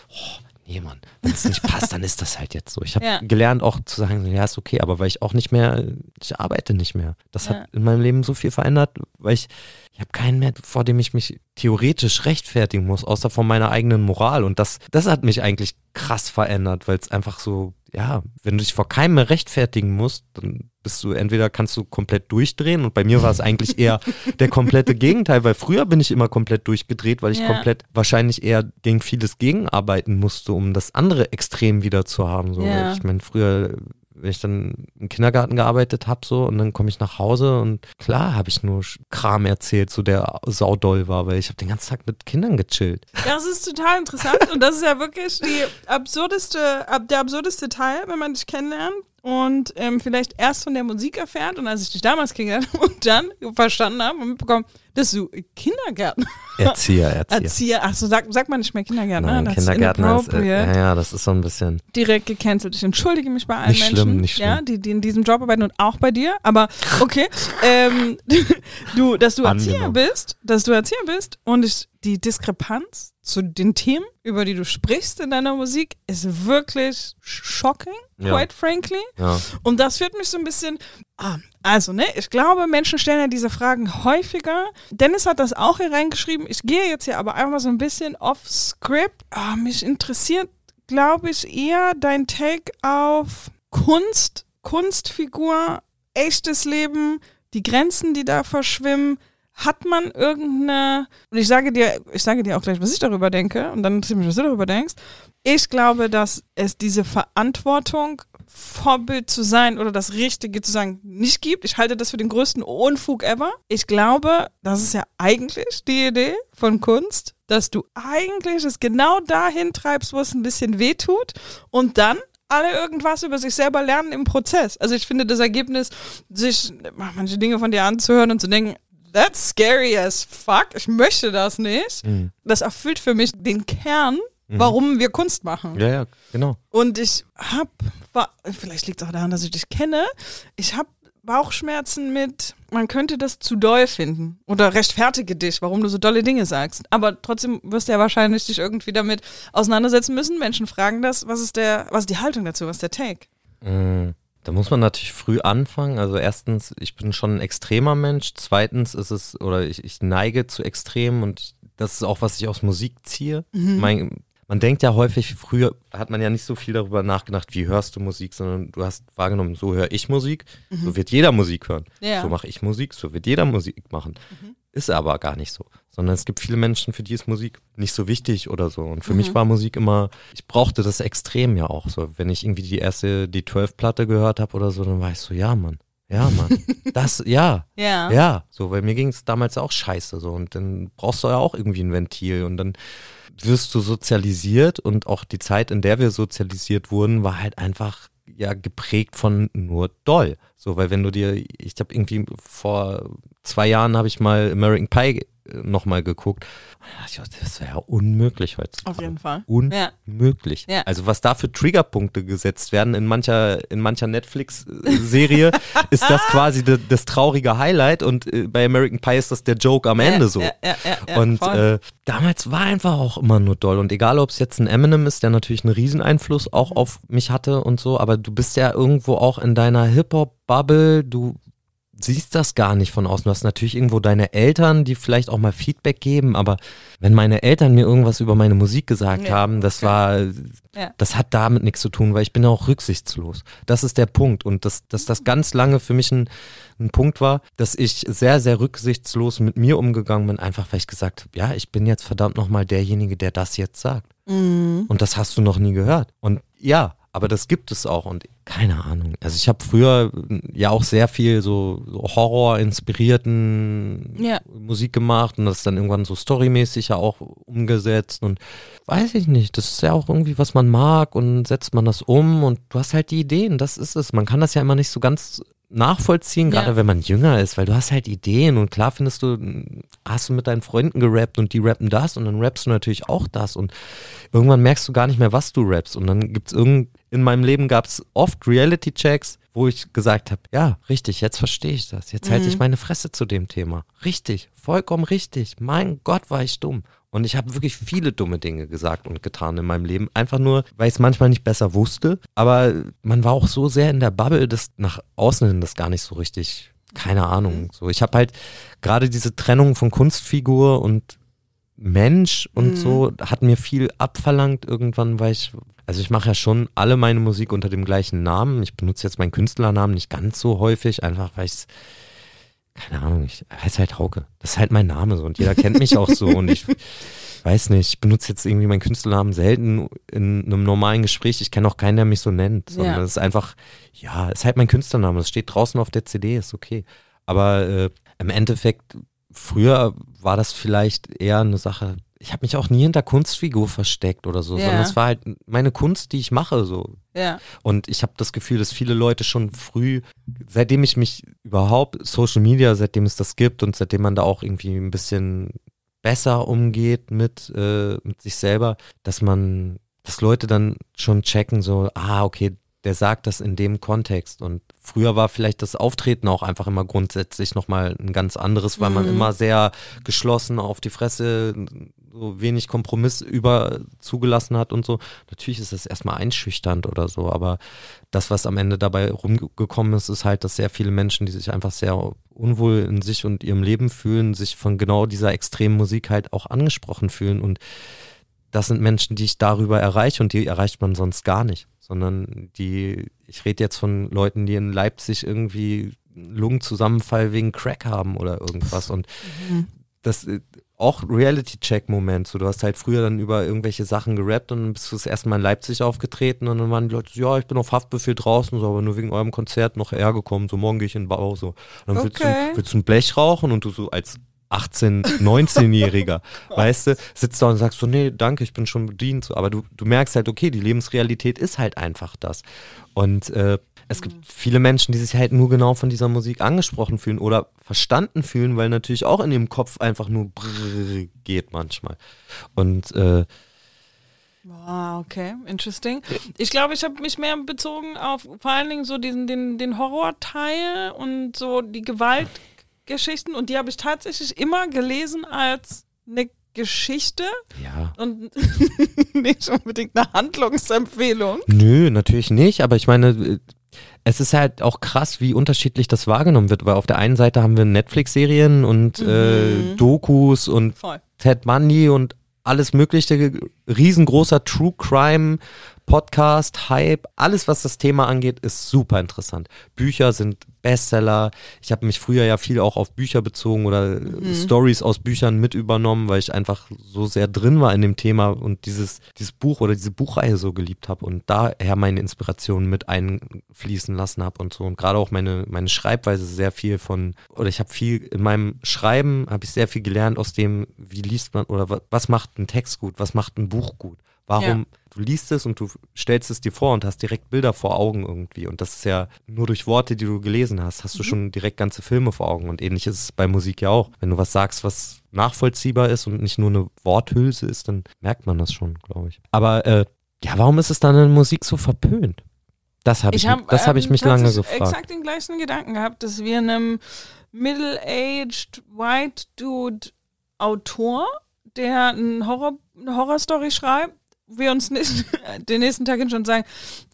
Oh, nee, Mann, wenn es nicht passt, dann ist das halt jetzt so. Ich habe Ja. gelernt auch zu sagen, ja, ist okay, aber weil ich auch nicht mehr, ich arbeite nicht mehr. Das Ja. hat in meinem Leben so viel verändert, weil ich, ich habe keinen mehr, vor dem ich mich theoretisch rechtfertigen muss, außer von meiner eigenen Moral. Und das, das hat mich eigentlich krass verändert, weil es einfach so, ja, wenn du dich vor keinem mehr rechtfertigen musst, dann bist du, entweder kannst du komplett durchdrehen und bei mir war es eigentlich eher der komplette Gegenteil, weil früher bin ich immer komplett durchgedreht, weil ich Ja. komplett wahrscheinlich eher gegen vieles gegenarbeiten musste, um das andere Extrem wieder zu haben. So. Ja. Ich meine, früher, wenn ich dann im Kindergarten gearbeitet habe, so, und dann komme ich nach Hause und klar habe ich nur Kram erzählt, so der saudoll war, weil ich habe den ganzen Tag mit Kindern gechillt. Das ist total interessant und das ist ja wirklich die absurdeste, ab, der absurdeste Teil, wenn man dich kennenlernt und ähm, vielleicht erst von der Musik erfährt und als ich dich damals kennengelernt und dann verstanden habe und mitbekommen, dass du Kindergärtner, Erzieher, Erzieher. Erzieher, achso, sag, sag mal nicht mehr Kindergärtner, Nein, das Kindergärtner ist äh, ja, ja, das ist so ein bisschen. direkt gecancelt. Ich entschuldige mich bei allen Nicht Menschen, schlimm, nicht ja, schlimm. die, die in diesem Job arbeiten und auch bei dir. Aber okay, ähm, du, dass du Erzieher Angenommen. bist, dass du Erzieher bist und ich, die Diskrepanz zu den Themen, über die du sprichst in deiner Musik, ist wirklich shocking, Ja. quite frankly. Ja. Und das führt mich so ein bisschen. Ah, also, ne, ich glaube, Menschen stellen ja diese Fragen häufiger. Dennis hat das auch hier reingeschrieben. Ich gehe jetzt hier aber einfach so ein bisschen off-script. Ah, mich interessiert, glaube ich, eher dein Take auf Kunst, Kunstfigur, echtes Leben, die Grenzen, die da verschwimmen. Hat man irgendeine, und ich sage dir, ich sage dir auch gleich, was ich darüber denke, und dann interessiert mich, was du darüber denkst. Ich glaube, dass es diese Verantwortung, Vorbild zu sein oder das Richtige zu sagen, nicht gibt. Ich halte das für den größten Unfug ever. Ich glaube, das ist ja eigentlich die Idee von Kunst, dass du eigentlich es genau dahin treibst, wo es ein bisschen weh tut und dann alle irgendwas über sich selber lernen im Prozess. Also ich finde das Ergebnis, sich manche Dinge von dir anzuhören und zu denken, that's scary as fuck, ich möchte das nicht. Mhm. Das erfüllt für mich den Kern, warum wir Kunst machen. Ja, ja, genau. Und ich hab, war, vielleicht liegt es auch daran, dass ich dich kenne, ich habe Bauchschmerzen mit, man könnte das zu doll finden. Oder rechtfertige dich, warum du so dolle Dinge sagst. Aber trotzdem wirst du ja wahrscheinlich dich irgendwie damit auseinandersetzen müssen. Menschen fragen das, was ist der, was ist die Haltung dazu, was ist der Take? Mm, Da muss man natürlich früh anfangen. Also erstens, ich bin schon ein extremer Mensch. Zweitens ist es, oder ich, ich neige zu Extremen und das ist auch, was ich aus Musik ziehe. Mein, man denkt ja häufig, früher hat man ja nicht so viel darüber nachgedacht, wie hörst du Musik, sondern du hast wahrgenommen, so höre ich Musik, so wird jeder Musik hören. Ja. So mache ich Musik, so wird jeder Musik machen. Ist aber gar nicht so. Sondern es gibt viele Menschen, für die ist Musik nicht so wichtig oder so. Und für mich war Musik immer, ich brauchte das extrem ja auch so. Wenn ich irgendwie die erste, die 12-Platte gehört habe oder so, dann war ich so, ja, Mann. Ja, Mann. Das, ja. Ja. Ja. So, weil mir ging es damals auch scheiße so. Und dann brauchst du ja auch irgendwie ein Ventil. Und dann wirst du sozialisiert und auch die Zeit, in der wir sozialisiert wurden, war halt einfach ja geprägt von nur doll. So, weil wenn du dir, ich habe irgendwie vor zwei Jahren habe ich mal American Pie nochmal geguckt. Dachte, Das wäre ja unmöglich heutzutage. Auf jeden Fall. Unmöglich. Ja. Also was da für Triggerpunkte gesetzt werden in mancher, in mancher Netflix-Serie, ist das quasi de, das traurige Highlight und äh, bei American Pie ist das der Joke am Ende so. Ja, ja, ja, Und äh, damals war einfach auch immer nur doll. Und egal, ob es jetzt ein Eminem ist, der natürlich einen Rieseneinfluss Mhm. auch auf mich hatte und so, aber du bist ja irgendwo auch in deiner Hip-Hop-Bubble, du siehst das gar nicht von außen. Du hast natürlich irgendwo deine Eltern, die vielleicht auch mal Feedback geben, aber wenn meine Eltern mir irgendwas über meine Musik gesagt Ja, haben, das okay. war, Ja. das hat damit nichts zu tun, weil ich bin ja auch rücksichtslos. Das ist der Punkt. Und dass, dass das ganz lange für mich ein, ein Punkt war, dass ich sehr, sehr rücksichtslos mit mir umgegangen bin, einfach weil ich gesagt habe, ja, ich bin jetzt verdammt nochmal derjenige, der das jetzt sagt. Mhm. Und das hast du noch nie gehört. Und ja, aber das gibt es auch und keine Ahnung. Also ich habe früher ja auch sehr viel so, so Horror-inspirierten Ja. Musik gemacht und das dann irgendwann so storymäßig ja auch umgesetzt und weiß ich nicht, das ist ja auch irgendwie, was man mag und setzt man das um und du hast halt die Ideen, das ist es. Man kann das ja immer nicht so ganz nachvollziehen, gerade Ja. wenn man jünger ist, weil du hast halt Ideen und klar findest du, hast du mit deinen Freunden gerappt und die rappen das und dann rappst du natürlich auch das und irgendwann merkst du gar nicht mehr, was du rappst und dann gibt's irgend, in meinem Leben gab's oft Reality-Checks, wo ich gesagt habe, ja, richtig, jetzt verstehe ich das, jetzt halte ich meine Fresse zu dem Thema. Richtig, vollkommen richtig, mein Gott, war ich dumm. Und ich habe wirklich viele dumme Dinge gesagt und getan in meinem Leben. Einfach nur, weil ich es manchmal nicht besser wusste. Aber man war auch so sehr in der Bubble, dass nach außen hin das gar nicht so richtig, keine Ahnung. So, ich habe halt gerade diese Trennung von Kunstfigur und Mensch und so hat mir viel abverlangt irgendwann, weil ich, also ich mache ja schon alle meine Musik unter dem gleichen Namen. Ich benutze jetzt meinen Künstlernamen nicht ganz so häufig, einfach weil ich keine Ahnung, ich heiße halt Hauke. Das ist halt mein Name so und jeder kennt mich auch so und ich weiß nicht, ich benutze jetzt irgendwie meinen Künstlernamen selten in einem normalen Gespräch. Ich kenne auch keinen, der mich so nennt, sondern Ja. es ist einfach, ja, es ist halt mein Künstlername. Das steht draußen auf der CD, ist okay. Aber äh, im Endeffekt, früher war das vielleicht eher eine Sache, ich habe mich auch nie hinter Kunstfigur versteckt oder so, Ja. sondern es war halt meine Kunst, die ich mache so. Ja. Und ich habe das Gefühl, dass viele Leute schon früh, seitdem ich mich überhaupt, Social Media, seitdem es das gibt und seitdem man da auch irgendwie ein bisschen besser umgeht mit, äh, mit sich selber, dass man, dass Leute dann schon checken, so, ah, okay, der sagt das in dem Kontext. Und früher war vielleicht das Auftreten auch einfach immer grundsätzlich nochmal ein ganz anderes, weil man immer sehr geschlossen auf die Fresse so wenig Kompromiss über zugelassen hat und so. Natürlich ist das erstmal einschüchternd oder so, aber das, was am Ende dabei rumgekommen ist, ist halt, dass sehr viele Menschen, die sich einfach sehr unwohl in sich und ihrem Leben fühlen, sich von genau dieser extremen Musik halt auch angesprochen fühlen und das sind Menschen, die ich darüber erreiche und die erreicht man sonst gar nicht, sondern die, ich rede jetzt von Leuten, die in Leipzig irgendwie Lungenzusammenfall wegen Crack haben oder irgendwas und mhm. das äh, auch Reality-Check-Moment. So, du hast halt früher dann über irgendwelche Sachen gerappt und dann bist du das erste Mal in Leipzig aufgetreten und dann waren die Leute so, ja, ich bin auf Haftbefehl draußen, so, aber nur wegen eurem Konzert noch hergekommen, so morgen gehe ich in den Bau, so. Und dann okay. willst, du, willst du ein Blech rauchen und du so als 18, 19-Jähriger, weißt du, sitzt da und sagst so, nee, danke, ich bin schon bedient. Aber du, du merkst halt, okay, die Lebensrealität ist halt einfach das. Und äh, es gibt viele Menschen, die sich halt nur genau von dieser Musik angesprochen fühlen oder verstanden fühlen, weil natürlich auch in ihrem Kopf einfach nur brrr geht manchmal. Und äh, Wow, okay, interesting. Ich glaube, ich habe mich mehr bezogen auf vor allen Dingen so diesen, den, den Horrorteil und so die Gewalt Geschichten und die habe ich tatsächlich immer gelesen als eine Geschichte ja. und nicht unbedingt eine Handlungsempfehlung. Nö, natürlich nicht, aber ich meine, es ist halt auch krass, wie unterschiedlich das wahrgenommen wird, weil auf der einen Seite haben wir Netflix-Serien und mhm. äh, Dokus und Voll. Ted Bundy und alles mögliche, riesengroßer True Crime Podcast, Hype, alles was das Thema angeht, ist super interessant. Bücher sind Bestseller. Ich habe mich früher ja viel auch auf Bücher bezogen oder mhm. Stories aus Büchern mit übernommen, weil ich einfach so sehr drin war in dem Thema und dieses, dieses Buch oder diese Buchreihe so geliebt habe und daher meine Inspirationen mit einfließen lassen habe und so. Und gerade auch meine, meine Schreibweise sehr viel von, oder ich habe viel in meinem Schreiben, habe ich sehr viel gelernt aus dem, wie liest man oder was macht ein Text gut, was macht ein Buch gut. Warum, ja. du liest es und du stellst es dir vor und hast direkt Bilder vor Augen irgendwie. Und das ist ja nur durch Worte, die du gelesen hast, hast du mhm. schon direkt ganze Filme vor Augen. Und ähnlich ist es bei Musik ja auch. Wenn du was sagst, was nachvollziehbar ist und nicht nur eine Worthülse ist, dann merkt man das schon, glaube ich. Aber äh, ja, warum ist es dann in Musik so verpönt? Das habe ich, ich, hab, das hab ich ähm, mich lange gefragt. Ich exakt den gleichen Gedanken gehabt, dass wir einem middle-aged white dude Autor, der ein Horror, eine Horrorstory schreibt, wir uns nicht, den nächsten Tag hin schon sagen,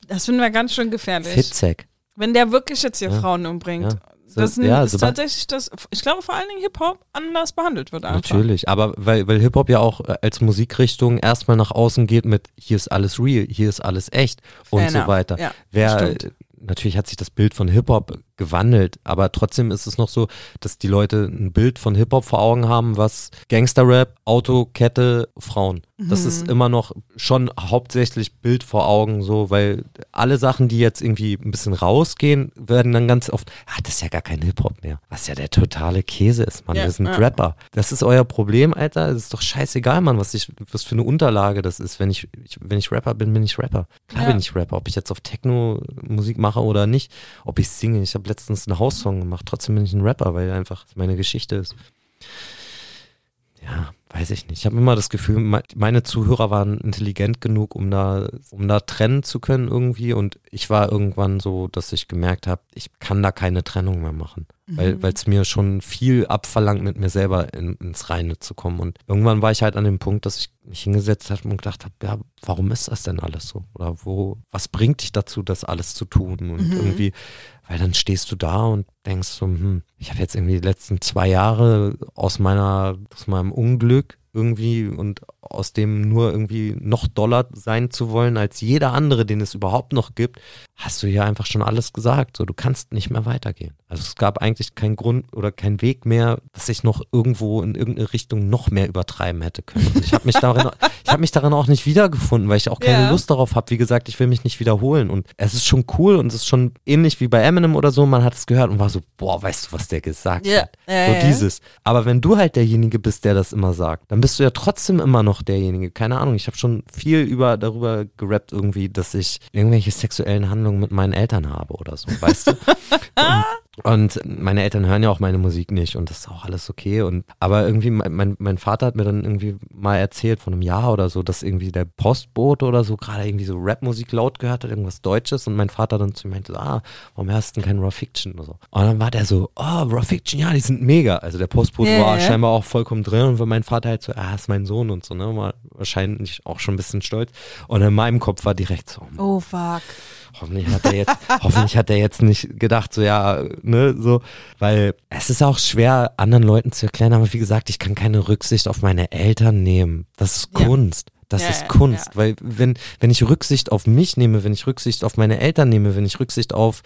das finden wir ganz schön gefährlich. Fitzek. Wenn der wirklich jetzt hier ja. Frauen umbringt. Ja. So, das ja, ist tatsächlich das, ich glaube vor allen Dingen Hip-Hop anders behandelt wird einfach. Natürlich, aber weil, weil Hip-Hop ja auch äh, als Musikrichtung erstmal nach außen geht mit hier ist alles real, hier ist alles echt Fair und enough. so weiter. Ja, Wer, natürlich hat sich das Bild von Hip-Hop gewandelt, aber trotzdem ist es noch so, dass die Leute ein Bild von Hip-Hop vor Augen haben, was Gangster-Rap, Auto, Kette, Frauen. Das mhm. ist immer noch schon hauptsächlich Bild vor Augen, so, weil alle Sachen, die jetzt irgendwie ein bisschen rausgehen, werden dann ganz oft, ah, das ist ja gar kein Hip-Hop mehr. Was ja der totale Käse ist, Mann. Ja, wir sind ja. Rapper. Das ist euer Problem, Alter. Es ist doch scheißegal, Mann, was ich, was für eine Unterlage das ist. Wenn ich, ich wenn ich Rapper bin, bin ich Rapper. Klar ja. bin ich Rapper. Ob ich jetzt auf Techno-Musik mache oder nicht, ob ich singe. Ich habe letztens einen Haussong gemacht. Trotzdem bin ich ein Rapper, weil einfach meine Geschichte ist. Ja, weiß ich nicht. Ich habe immer das Gefühl, meine Zuhörer waren intelligent genug, um da, um da trennen zu können irgendwie. Und ich war irgendwann so, dass ich gemerkt habe, ich kann da keine Trennung mehr machen. Mhm. Weil es mir schon viel abverlangt, mit mir selber in, ins Reine zu kommen. Und irgendwann war ich halt an dem Punkt, dass ich mich hingesetzt habe und gedacht habe, ja, warum ist das denn alles so? Oder wo, was bringt dich dazu, das alles zu tun? Und mhm. irgendwie, weil dann stehst du da und denkst so, hm, ich habe jetzt irgendwie die letzten zwei Jahre aus meiner, aus meinem Unglück irgendwie und aus dem nur irgendwie noch doller sein zu wollen als jeder andere, den es überhaupt noch gibt, hast du hier einfach schon alles gesagt. So, du kannst nicht mehr weitergehen. Also es gab eigentlich keinen Grund oder keinen Weg mehr, dass ich noch irgendwo in irgendeine Richtung noch mehr übertreiben hätte können. Und ich habe mich darin, ich habe mich darin auch nicht wiedergefunden, weil ich auch keine yeah. Lust darauf habe. Wie gesagt, ich will mich nicht wiederholen. Und es ist schon cool und es ist schon ähnlich wie bei Eminem oder so. Man hat es gehört und war so, boah, weißt du, was der gesagt yeah. hat? Ja, so ja. dieses. Aber wenn du halt derjenige bist, der das immer sagt, dann bist du ja trotzdem immer noch derjenige. Keine Ahnung. Ich habe schon viel über darüber gerappt irgendwie, dass ich irgendwelche sexuellen Handlungen mit meinen Eltern habe oder so, weißt du? Und, Und meine Eltern hören ja auch meine Musik nicht und das ist auch alles okay. Und aber irgendwie, mein, mein, Vater hat mir dann irgendwie mal erzählt, von einem Jahr oder so, dass irgendwie der Postbote oder so gerade irgendwie so Rapmusik laut gehört hat, irgendwas Deutsches. Und mein Vater dann zu mir meinte, ah, warum hörst du denn kein Raw Fiction oder so? Und dann war der so, oh, Raw Fiction, ja, die sind mega. Also der Postbote Ja, war scheinbar auch vollkommen drin und mein Vater halt so, ah, ist mein Sohn und so, ne? War wahrscheinlich auch schon ein bisschen stolz. Und in meinem Kopf war direkt so, Oh, fuck. Hoffentlich hat er jetzt, hoffentlich hat er jetzt nicht gedacht, so ja, ne, so, weil es ist auch schwer, anderen Leuten zu erklären, aber wie gesagt, ich kann keine Rücksicht auf meine Eltern nehmen. Das ist Ja. Kunst. Das Ja, ist Kunst, ja. weil wenn, wenn ich Rücksicht auf mich nehme, wenn ich Rücksicht auf meine Eltern nehme, wenn ich Rücksicht auf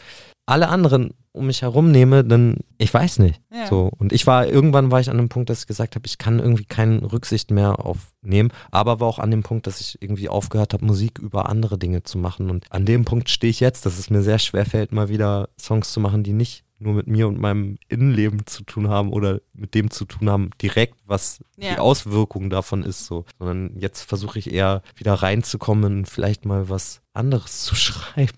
alle anderen um mich herum nehme, dann, ich weiß nicht. Ja. So. Und ich war, irgendwann war ich an dem Punkt, dass ich gesagt habe, ich kann irgendwie keine Rücksicht mehr aufnehmen, aber war auch an dem Punkt, dass ich irgendwie aufgehört habe, Musik über andere Dinge zu machen. Und an dem Punkt stehe ich jetzt, dass es mir sehr schwer fällt, mal wieder Songs zu machen, die nicht nur mit mir und meinem Innenleben zu tun haben oder mit dem zu tun haben, direkt, was Ja. die Auswirkung davon ist, so. Sondern jetzt versuche ich eher wieder reinzukommen und vielleicht mal was anderes zu schreiben.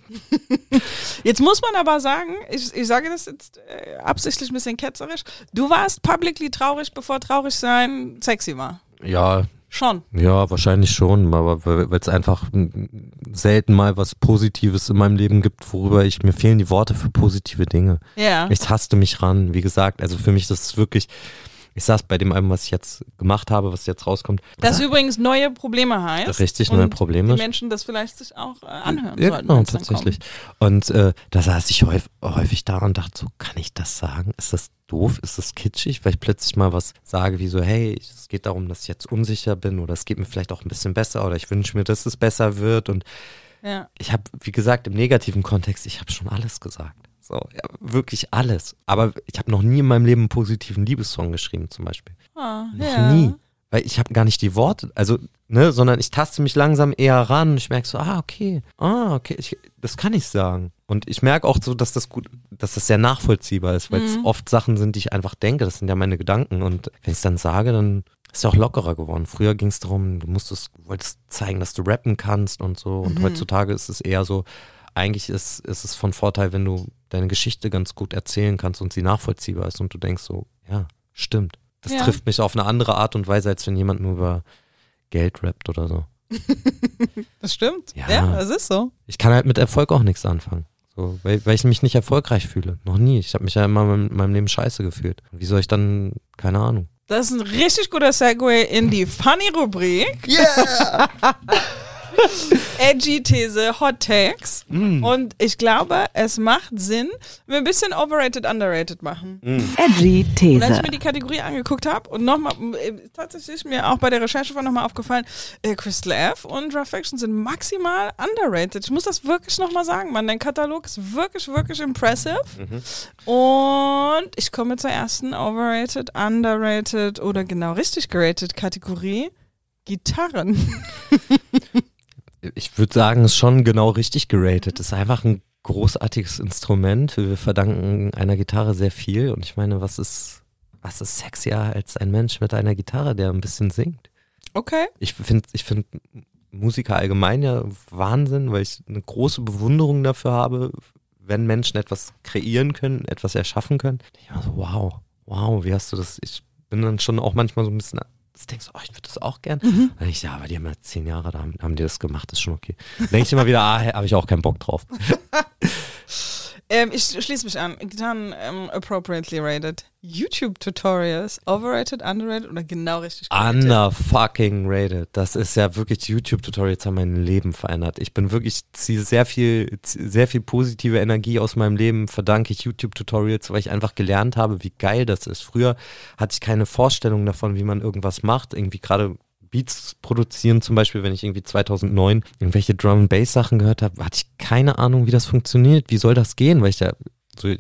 Jetzt muss man aber sagen, ich, ich sage das jetzt äh, absichtlich ein bisschen ketzerisch, du warst publicly traurig, bevor traurig sein sexy war. Ja, Schon. Ja, wahrscheinlich schon, aber weil es einfach selten mal was Positives in meinem Leben gibt, worüber ich, mir fehlen die Worte für positive Dinge. Ja. Ich taste mich ran, wie gesagt, also für mich das ist wirklich, ich saß bei dem Album, was ich jetzt gemacht habe, was jetzt rauskommt, Das übrigens neue Probleme heißt. Richtig, neue Probleme. Die Menschen das vielleicht sich auch äh, anhören Ja, sollten. genau, tatsächlich. Und äh, da saß ich häufig, häufig da und dachte so, kann ich das sagen? Ist das doof? Ist das kitschig? Weil ich plötzlich mal was sage wie so, hey, es geht darum, dass ich jetzt unsicher bin oder es geht mir vielleicht auch ein bisschen besser oder ich wünsche mir, dass es besser wird. Und. Ja. ich habe, wie gesagt, im negativen Kontext, ich habe schon alles gesagt. So, ja, wirklich alles. Aber ich habe noch nie in meinem Leben einen positiven Liebessong geschrieben, zum Beispiel. Ah, Noch ja. nie. Weil ich habe gar nicht die Worte, also, ne, sondern ich taste mich langsam eher ran und ich merke so, ah, okay, ah, okay, ich, das kann ich sagen. Und ich merke auch so, dass das gut, dass das sehr nachvollziehbar ist, weil es Mhm. oft Sachen sind, die ich einfach denke, das sind ja meine Gedanken. Und wenn ich es dann sage, dann ist es auch lockerer geworden. Früher ging es darum, du musstest, wolltest zeigen, dass du rappen kannst und so. Und Mhm. heutzutage ist es eher so, eigentlich ist, ist es von Vorteil, wenn du deine Geschichte ganz gut erzählen kannst und sie nachvollziehbar ist und du denkst so, ja, stimmt. Das Ja. trifft mich auf eine andere Art und Weise, als wenn jemand nur über Geld rappt oder so. Das stimmt. Ja. Ja. das ist so. Ich kann halt mit Erfolg auch nichts anfangen. So, weil, weil ich mich nicht erfolgreich fühle. Noch nie. Ich habe mich ja immer in meinem Leben scheiße gefühlt. Wie soll ich dann, keine Ahnung. Das ist ein richtig guter Segway in die Funny-Rubrik. Yeah! Edgy These, Hot Takes. Mm. Und ich glaube, es macht Sinn, wenn wir ein bisschen overrated, underrated machen. Edgy Und als These. ich mir die Kategorie angeguckt habe und nochmal, äh, tatsächlich mir auch bei der Recherche war nochmal aufgefallen, äh, Crystal F und Rough Action sind maximal underrated. Ich muss das wirklich nochmal sagen, Mann. Dein Katalog ist wirklich, wirklich impressive. Und ich komme zur ersten overrated, underrated oder genau richtig gerated Kategorie. Gitarren. Ich würde sagen, es ist schon genau richtig geratet. Es ist einfach ein großartiges Instrument. Wir verdanken einer Gitarre sehr viel. Und ich meine, was ist, was ist sexier als ein Mensch mit einer Gitarre, der ein bisschen singt? Okay. Ich finde ich find Musiker allgemein ja Wahnsinn, weil ich eine große Bewunderung dafür habe, wenn Menschen etwas kreieren können, etwas erschaffen können. Ich war so, wow, wow, wie hast du das? Ich bin dann schon auch manchmal so ein bisschen, das denkst du, oh, ich würde das auch gern. Dann denk ich, ja, aber die haben ja zehn Jahre, da haben, haben die das gemacht, das ist schon okay. Dann denke ich immer wieder, ah, habe ich auch keinen Bock drauf. Ähm, ich schließe mich an. Gitarren ähm, appropriately rated. YouTube-Tutorials, overrated, underrated oder genau richtig? Under fucking rated. Das ist ja wirklich, YouTube-Tutorials haben mein Leben verändert. Ich bin wirklich, ziehe sehr viel, sehr viel positive Energie aus meinem Leben, verdanke ich YouTube-Tutorials, weil ich einfach gelernt habe, wie geil das ist. Früher hatte ich keine Vorstellung davon, wie man irgendwas macht. Irgendwie gerade Beats produzieren, zum Beispiel, wenn ich irgendwie 2009 irgendwelche Drum and Bass Sachen gehört habe, hatte ich keine Ahnung, wie das funktioniert. Wie soll das gehen? Weil ich da so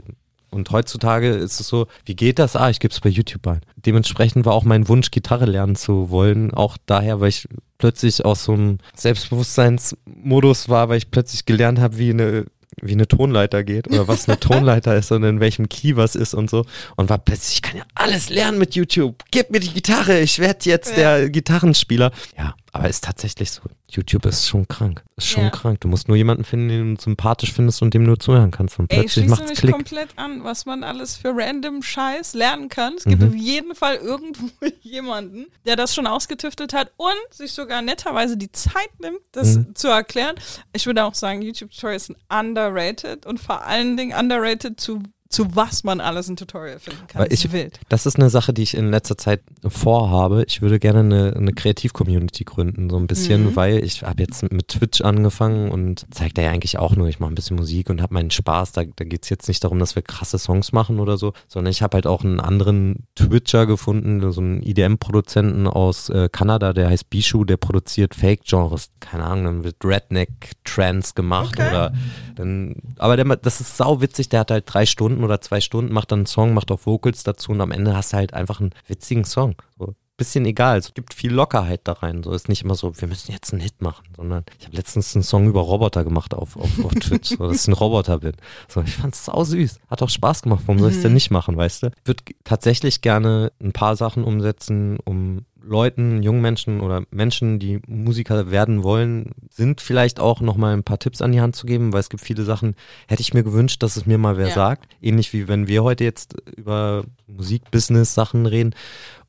und heutzutage ist es so, wie geht das? Ah, ich gebe es bei YouTube ein. Dementsprechend war auch mein Wunsch, Gitarre lernen zu wollen. Auch daher, weil ich plötzlich aus so einem Selbstbewusstseinsmodus war, weil ich plötzlich gelernt habe, wie eine wie eine Tonleiter geht oder was eine Tonleiter ist und in welchem Key was ist und so. Und war plötzlich, ich kann ja alles lernen mit YouTube. Gib mir die Gitarre, ich werde jetzt Ja. der Gitarrenspieler. Ja, Aber ist tatsächlich so. YouTube ist schon krank. Ist schon Ja. krank. Du musst nur jemanden finden, den du sympathisch findest und dem du zuhören kannst. Und Ey, ich plötzlich schließe macht's mich Klick. komplett an, was man alles für random Scheiß lernen kann. Es gibt Mhm. auf jeden Fall irgendwo jemanden, der das schon ausgetüftelt hat und sich sogar netterweise die Zeit nimmt, das Mhm. zu erklären. Ich würde auch sagen, YouTube-Tutorials sind underrated und vor allen Dingen underrated zu, zu was man alles ein Tutorial finden kann. Weil Das ist ich-. Das ist eine Sache, die ich in letzter Zeit vorhabe. Ich würde gerne eine, eine Kreativ-Community gründen, so ein bisschen, Mhm. weil ich habe jetzt mit Twitch angefangen und zeige da ja eigentlich auch nur, ich mache ein bisschen Musik und habe meinen Spaß. Da, da geht es jetzt nicht darum, dass wir krasse Songs machen oder so, sondern ich habe halt auch einen anderen Twitcher gefunden, so einen EDM-Produzenten aus äh, Kanada, der heißt Bishu, der produziert Fake-Genres. Keine Ahnung, dann wird Redneck-Trance gemacht Okay. oder dann, aber der, das ist sau witzig, der hat halt drei Stunden oder zwei Stunden, macht dann einen Song, macht auch Vocals dazu und am Ende hast du halt einfach einen witzigen Song. So. Bisschen egal, es gibt viel Lockerheit da rein. So ist nicht immer so, wir müssen jetzt einen Hit machen, sondern ich habe letztens einen Song über Roboter gemacht auf, auf, auf Twitch, so, dass ich ein Roboter bin. So, ich fand's sau süß. Hat auch Spaß gemacht. Warum soll ich denn nicht machen, weißt du? Ich würde tatsächlich gerne ein paar Sachen umsetzen, um Leuten, jungen Menschen oder Menschen, die Musiker werden wollen, sind vielleicht auch nochmal ein paar Tipps an die Hand zu geben, weil es gibt viele Sachen, hätte ich mir gewünscht, dass es mir mal wer Ja. sagt. Ähnlich wie wenn wir heute jetzt über Musik-Business-Sachen reden.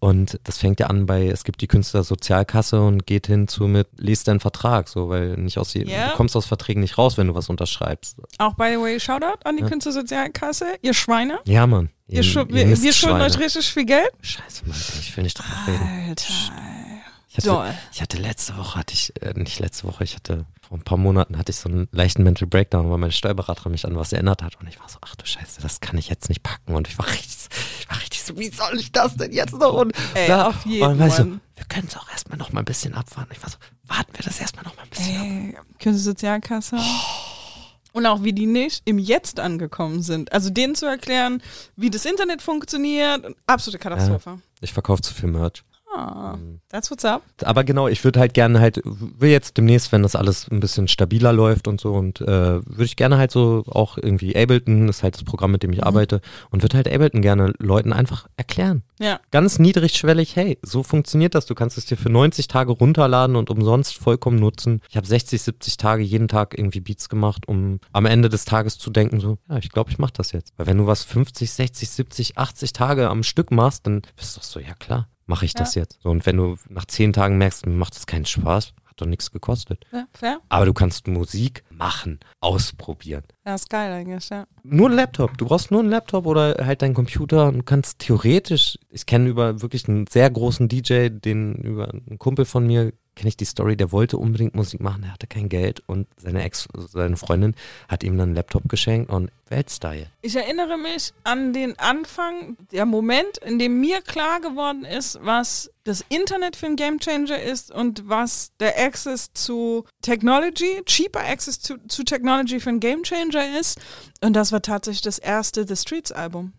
Und das fängt ja an bei, es gibt die Künstlersozialkasse und geht hin zu mit, lest deinen Vertrag, so, weil nicht aus Ja. du kommst aus Verträgen nicht raus, wenn du was unterschreibst. Auch by the way, Shoutout an die Künstlersozialkasse, ihr Schweine. Ja, Mann. Ihr schu- wir, wir schulden euch richtig viel Geld. Scheiße, Mann, ich will nicht drüber reden. Alter. Ich hatte, Doll. ich hatte letzte Woche, hatte ich, äh, nicht letzte Woche, ich hatte vor ein paar Monaten hatte ich so einen leichten Mental Breakdown, weil meine Steuerberaterin mich an was erinnert hat und ich war so, ach du Scheiße, das kann ich jetzt nicht packen und ich war richtig, ich war richtig so, wie soll ich das denn jetzt noch? Und, Ey, bla. auf jeden und dann war so, wir können es auch erstmal noch mal ein bisschen abwarten. Ich war so, warten wir das erstmal noch mal ein bisschen ab. Ey, Künstlersozialkasse. Und auch wie die nicht im Jetzt angekommen sind. Also denen zu erklären, wie das Internet funktioniert. Absolute Katastrophe. Ich verkaufe zu viel Merch. Ah, that's what's up. Aber genau, ich würde halt gerne halt, will jetzt demnächst, wenn das alles ein bisschen stabiler läuft und so, und äh, würde ich gerne halt so auch irgendwie Ableton, ist halt das Programm, mit dem ich arbeite, und würde halt Ableton gerne Leuten einfach erklären. Ja. Ganz niedrigschwellig, hey, so funktioniert das. Du kannst es dir für 90 Tage runterladen und umsonst vollkommen nutzen. Ich habe 60, 70 Tage jeden Tag irgendwie Beats gemacht, um am Ende des Tages zu denken, so, ja, ich glaube, ich mache das jetzt. Weil wenn du was 50, 60, 70, 80 Tage am Stück machst, dann bist du so, ja klar, mache ich das jetzt. So, und wenn du nach 10 Tagen merkst, mir macht das keinen Spaß, hat doch nichts gekostet. ja, fair. Aber du kannst Musik machen, ausprobieren. Ja, ist geil eigentlich, ja. Nur ein Laptop. Du brauchst nur einen Laptop oder halt deinen Computer und kannst theoretisch, ich kenne über wirklich einen sehr großen DJ, den über einen Kumpel von mir kenne ich die Story, der wollte unbedingt Musik machen, er hatte kein Geld und seine Ex, seine Freundin hat ihm dann einen Laptop geschenkt und Weltstyle. Ich erinnere mich an den Anfang, der Moment, in dem mir klar geworden ist, was das Internet für ein Gamechanger ist und was der Access zu Technology, cheaper Access zu, zu Technology für ein Gamechanger ist. Und das war tatsächlich das erste The Streets Album.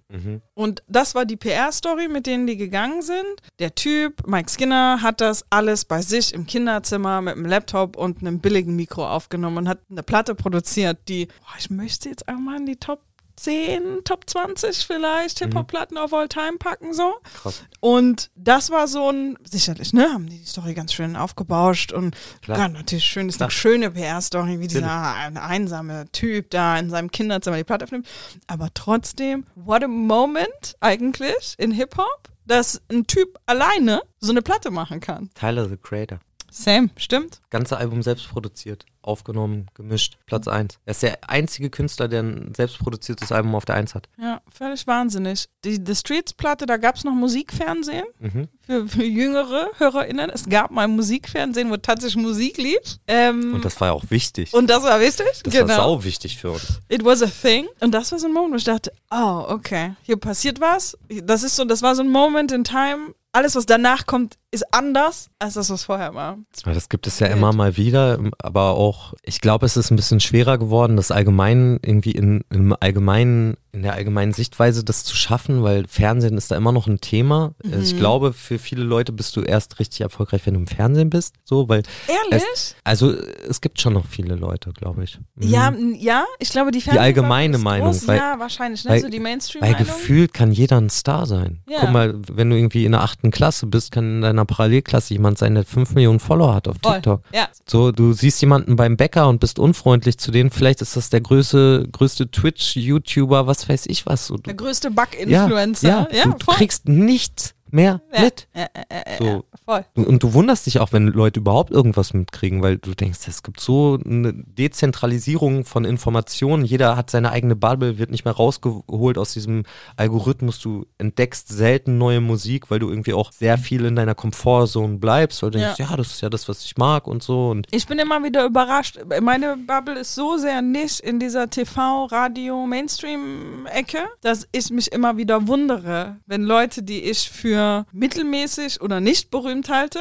Und das war die PR-Story, mit denen die gegangen sind. Der Typ, Mike Skinner, hat das alles bei sich im Kinderzimmer mit einem Laptop und einem billigen Mikro aufgenommen und hat eine Platte produziert, die, boah, ich möchte jetzt einmal in die Top 10, Top 20 vielleicht Hip-Hop-Platten of all time packen, so. Krass. Und das war so ein, sicherlich, ne, haben die die Story ganz schön aufgebauscht und Klar. ja, natürlich schön, ist Klar. eine schöne PR-Story, wie dieser ein- einsame Typ da in seinem Kinderzimmer die Platte aufnimmt. Aber trotzdem, what a moment eigentlich in Hip-Hop, dass ein Typ alleine so eine Platte machen kann. Tyler the Creator. Sam, stimmt? Ganze Album selbst produziert, aufgenommen, gemischt, Platz 1. Er ist der einzige Künstler, der ein selbst produziertes Album auf der 1 hat. Ja, völlig wahnsinnig. Die The Streets-Platte, da gab es noch Musikfernsehen Mhm. für, für jüngere HörerInnen. Es gab mal Musikfernsehen, wo tatsächlich Musik lief. Ähm, Und das war ja auch wichtig. und das war wichtig. das genau. war sau wichtig für uns. It was a thing. Und das war so ein Moment, wo ich dachte, oh, okay, hier passiert was. Das ist so, das war so ein Moment in time. Alles, was danach kommt, ist anders als das, was vorher war. Ja, das gibt es ja immer mal wieder, aber auch, ich glaube, es ist ein bisschen schwerer geworden, das allgemein irgendwie in, im allgemeinen, in der allgemeinen Sichtweise das zu schaffen, weil Fernsehen ist da immer noch ein Thema. Also Mhm. Ich glaube, für viele Leute bist du erst richtig erfolgreich, wenn du im Fernsehen bist, so, weil Ehrlich? es, also es gibt schon noch viele Leute, glaube ich. Mhm. ja, ja, ich glaube, die Fernsehbubble allgemeine ist Meinung, Groß. weil- ja, wahrscheinlich, ne? weil- so die Weil Mainstream-Meinung. gefühlt kann jeder ein Star sein. Ja. Guck mal, wenn du irgendwie in der achten Klasse bist, kann in deiner deiner Parallelklasse jemand sein, der 5 Millionen Follower hat auf Voll. TikTok. Ja. So, du siehst jemanden beim Bäcker und bist unfreundlich zu denen. Vielleicht ist das der größte, größte Twitch-YouTuber, was weiß ich was. So, du, Der größte Bug-Influencer. Ja, ja, du, du kriegst nichts mehr Ja. mit. Ja, ja, So. voll. Und du wunderst dich auch, wenn Leute überhaupt irgendwas mitkriegen, weil du denkst, es gibt so eine Dezentralisierung von Informationen. Jeder hat seine eigene Bubble, wird nicht mehr rausgeholt aus diesem Algorithmus. Du entdeckst selten neue Musik, weil du irgendwie auch sehr viel in deiner Komfortzone bleibst, weil du denkst, ja. das ist ja das, was ich mag und so. Und Ich bin immer wieder überrascht. Meine Bubble ist so sehr nicht in dieser TV, Radio, Mainstream-Ecke, dass ich mich immer wieder wundere, wenn Leute, die ich für mittelmäßig oder nicht berühmt halte,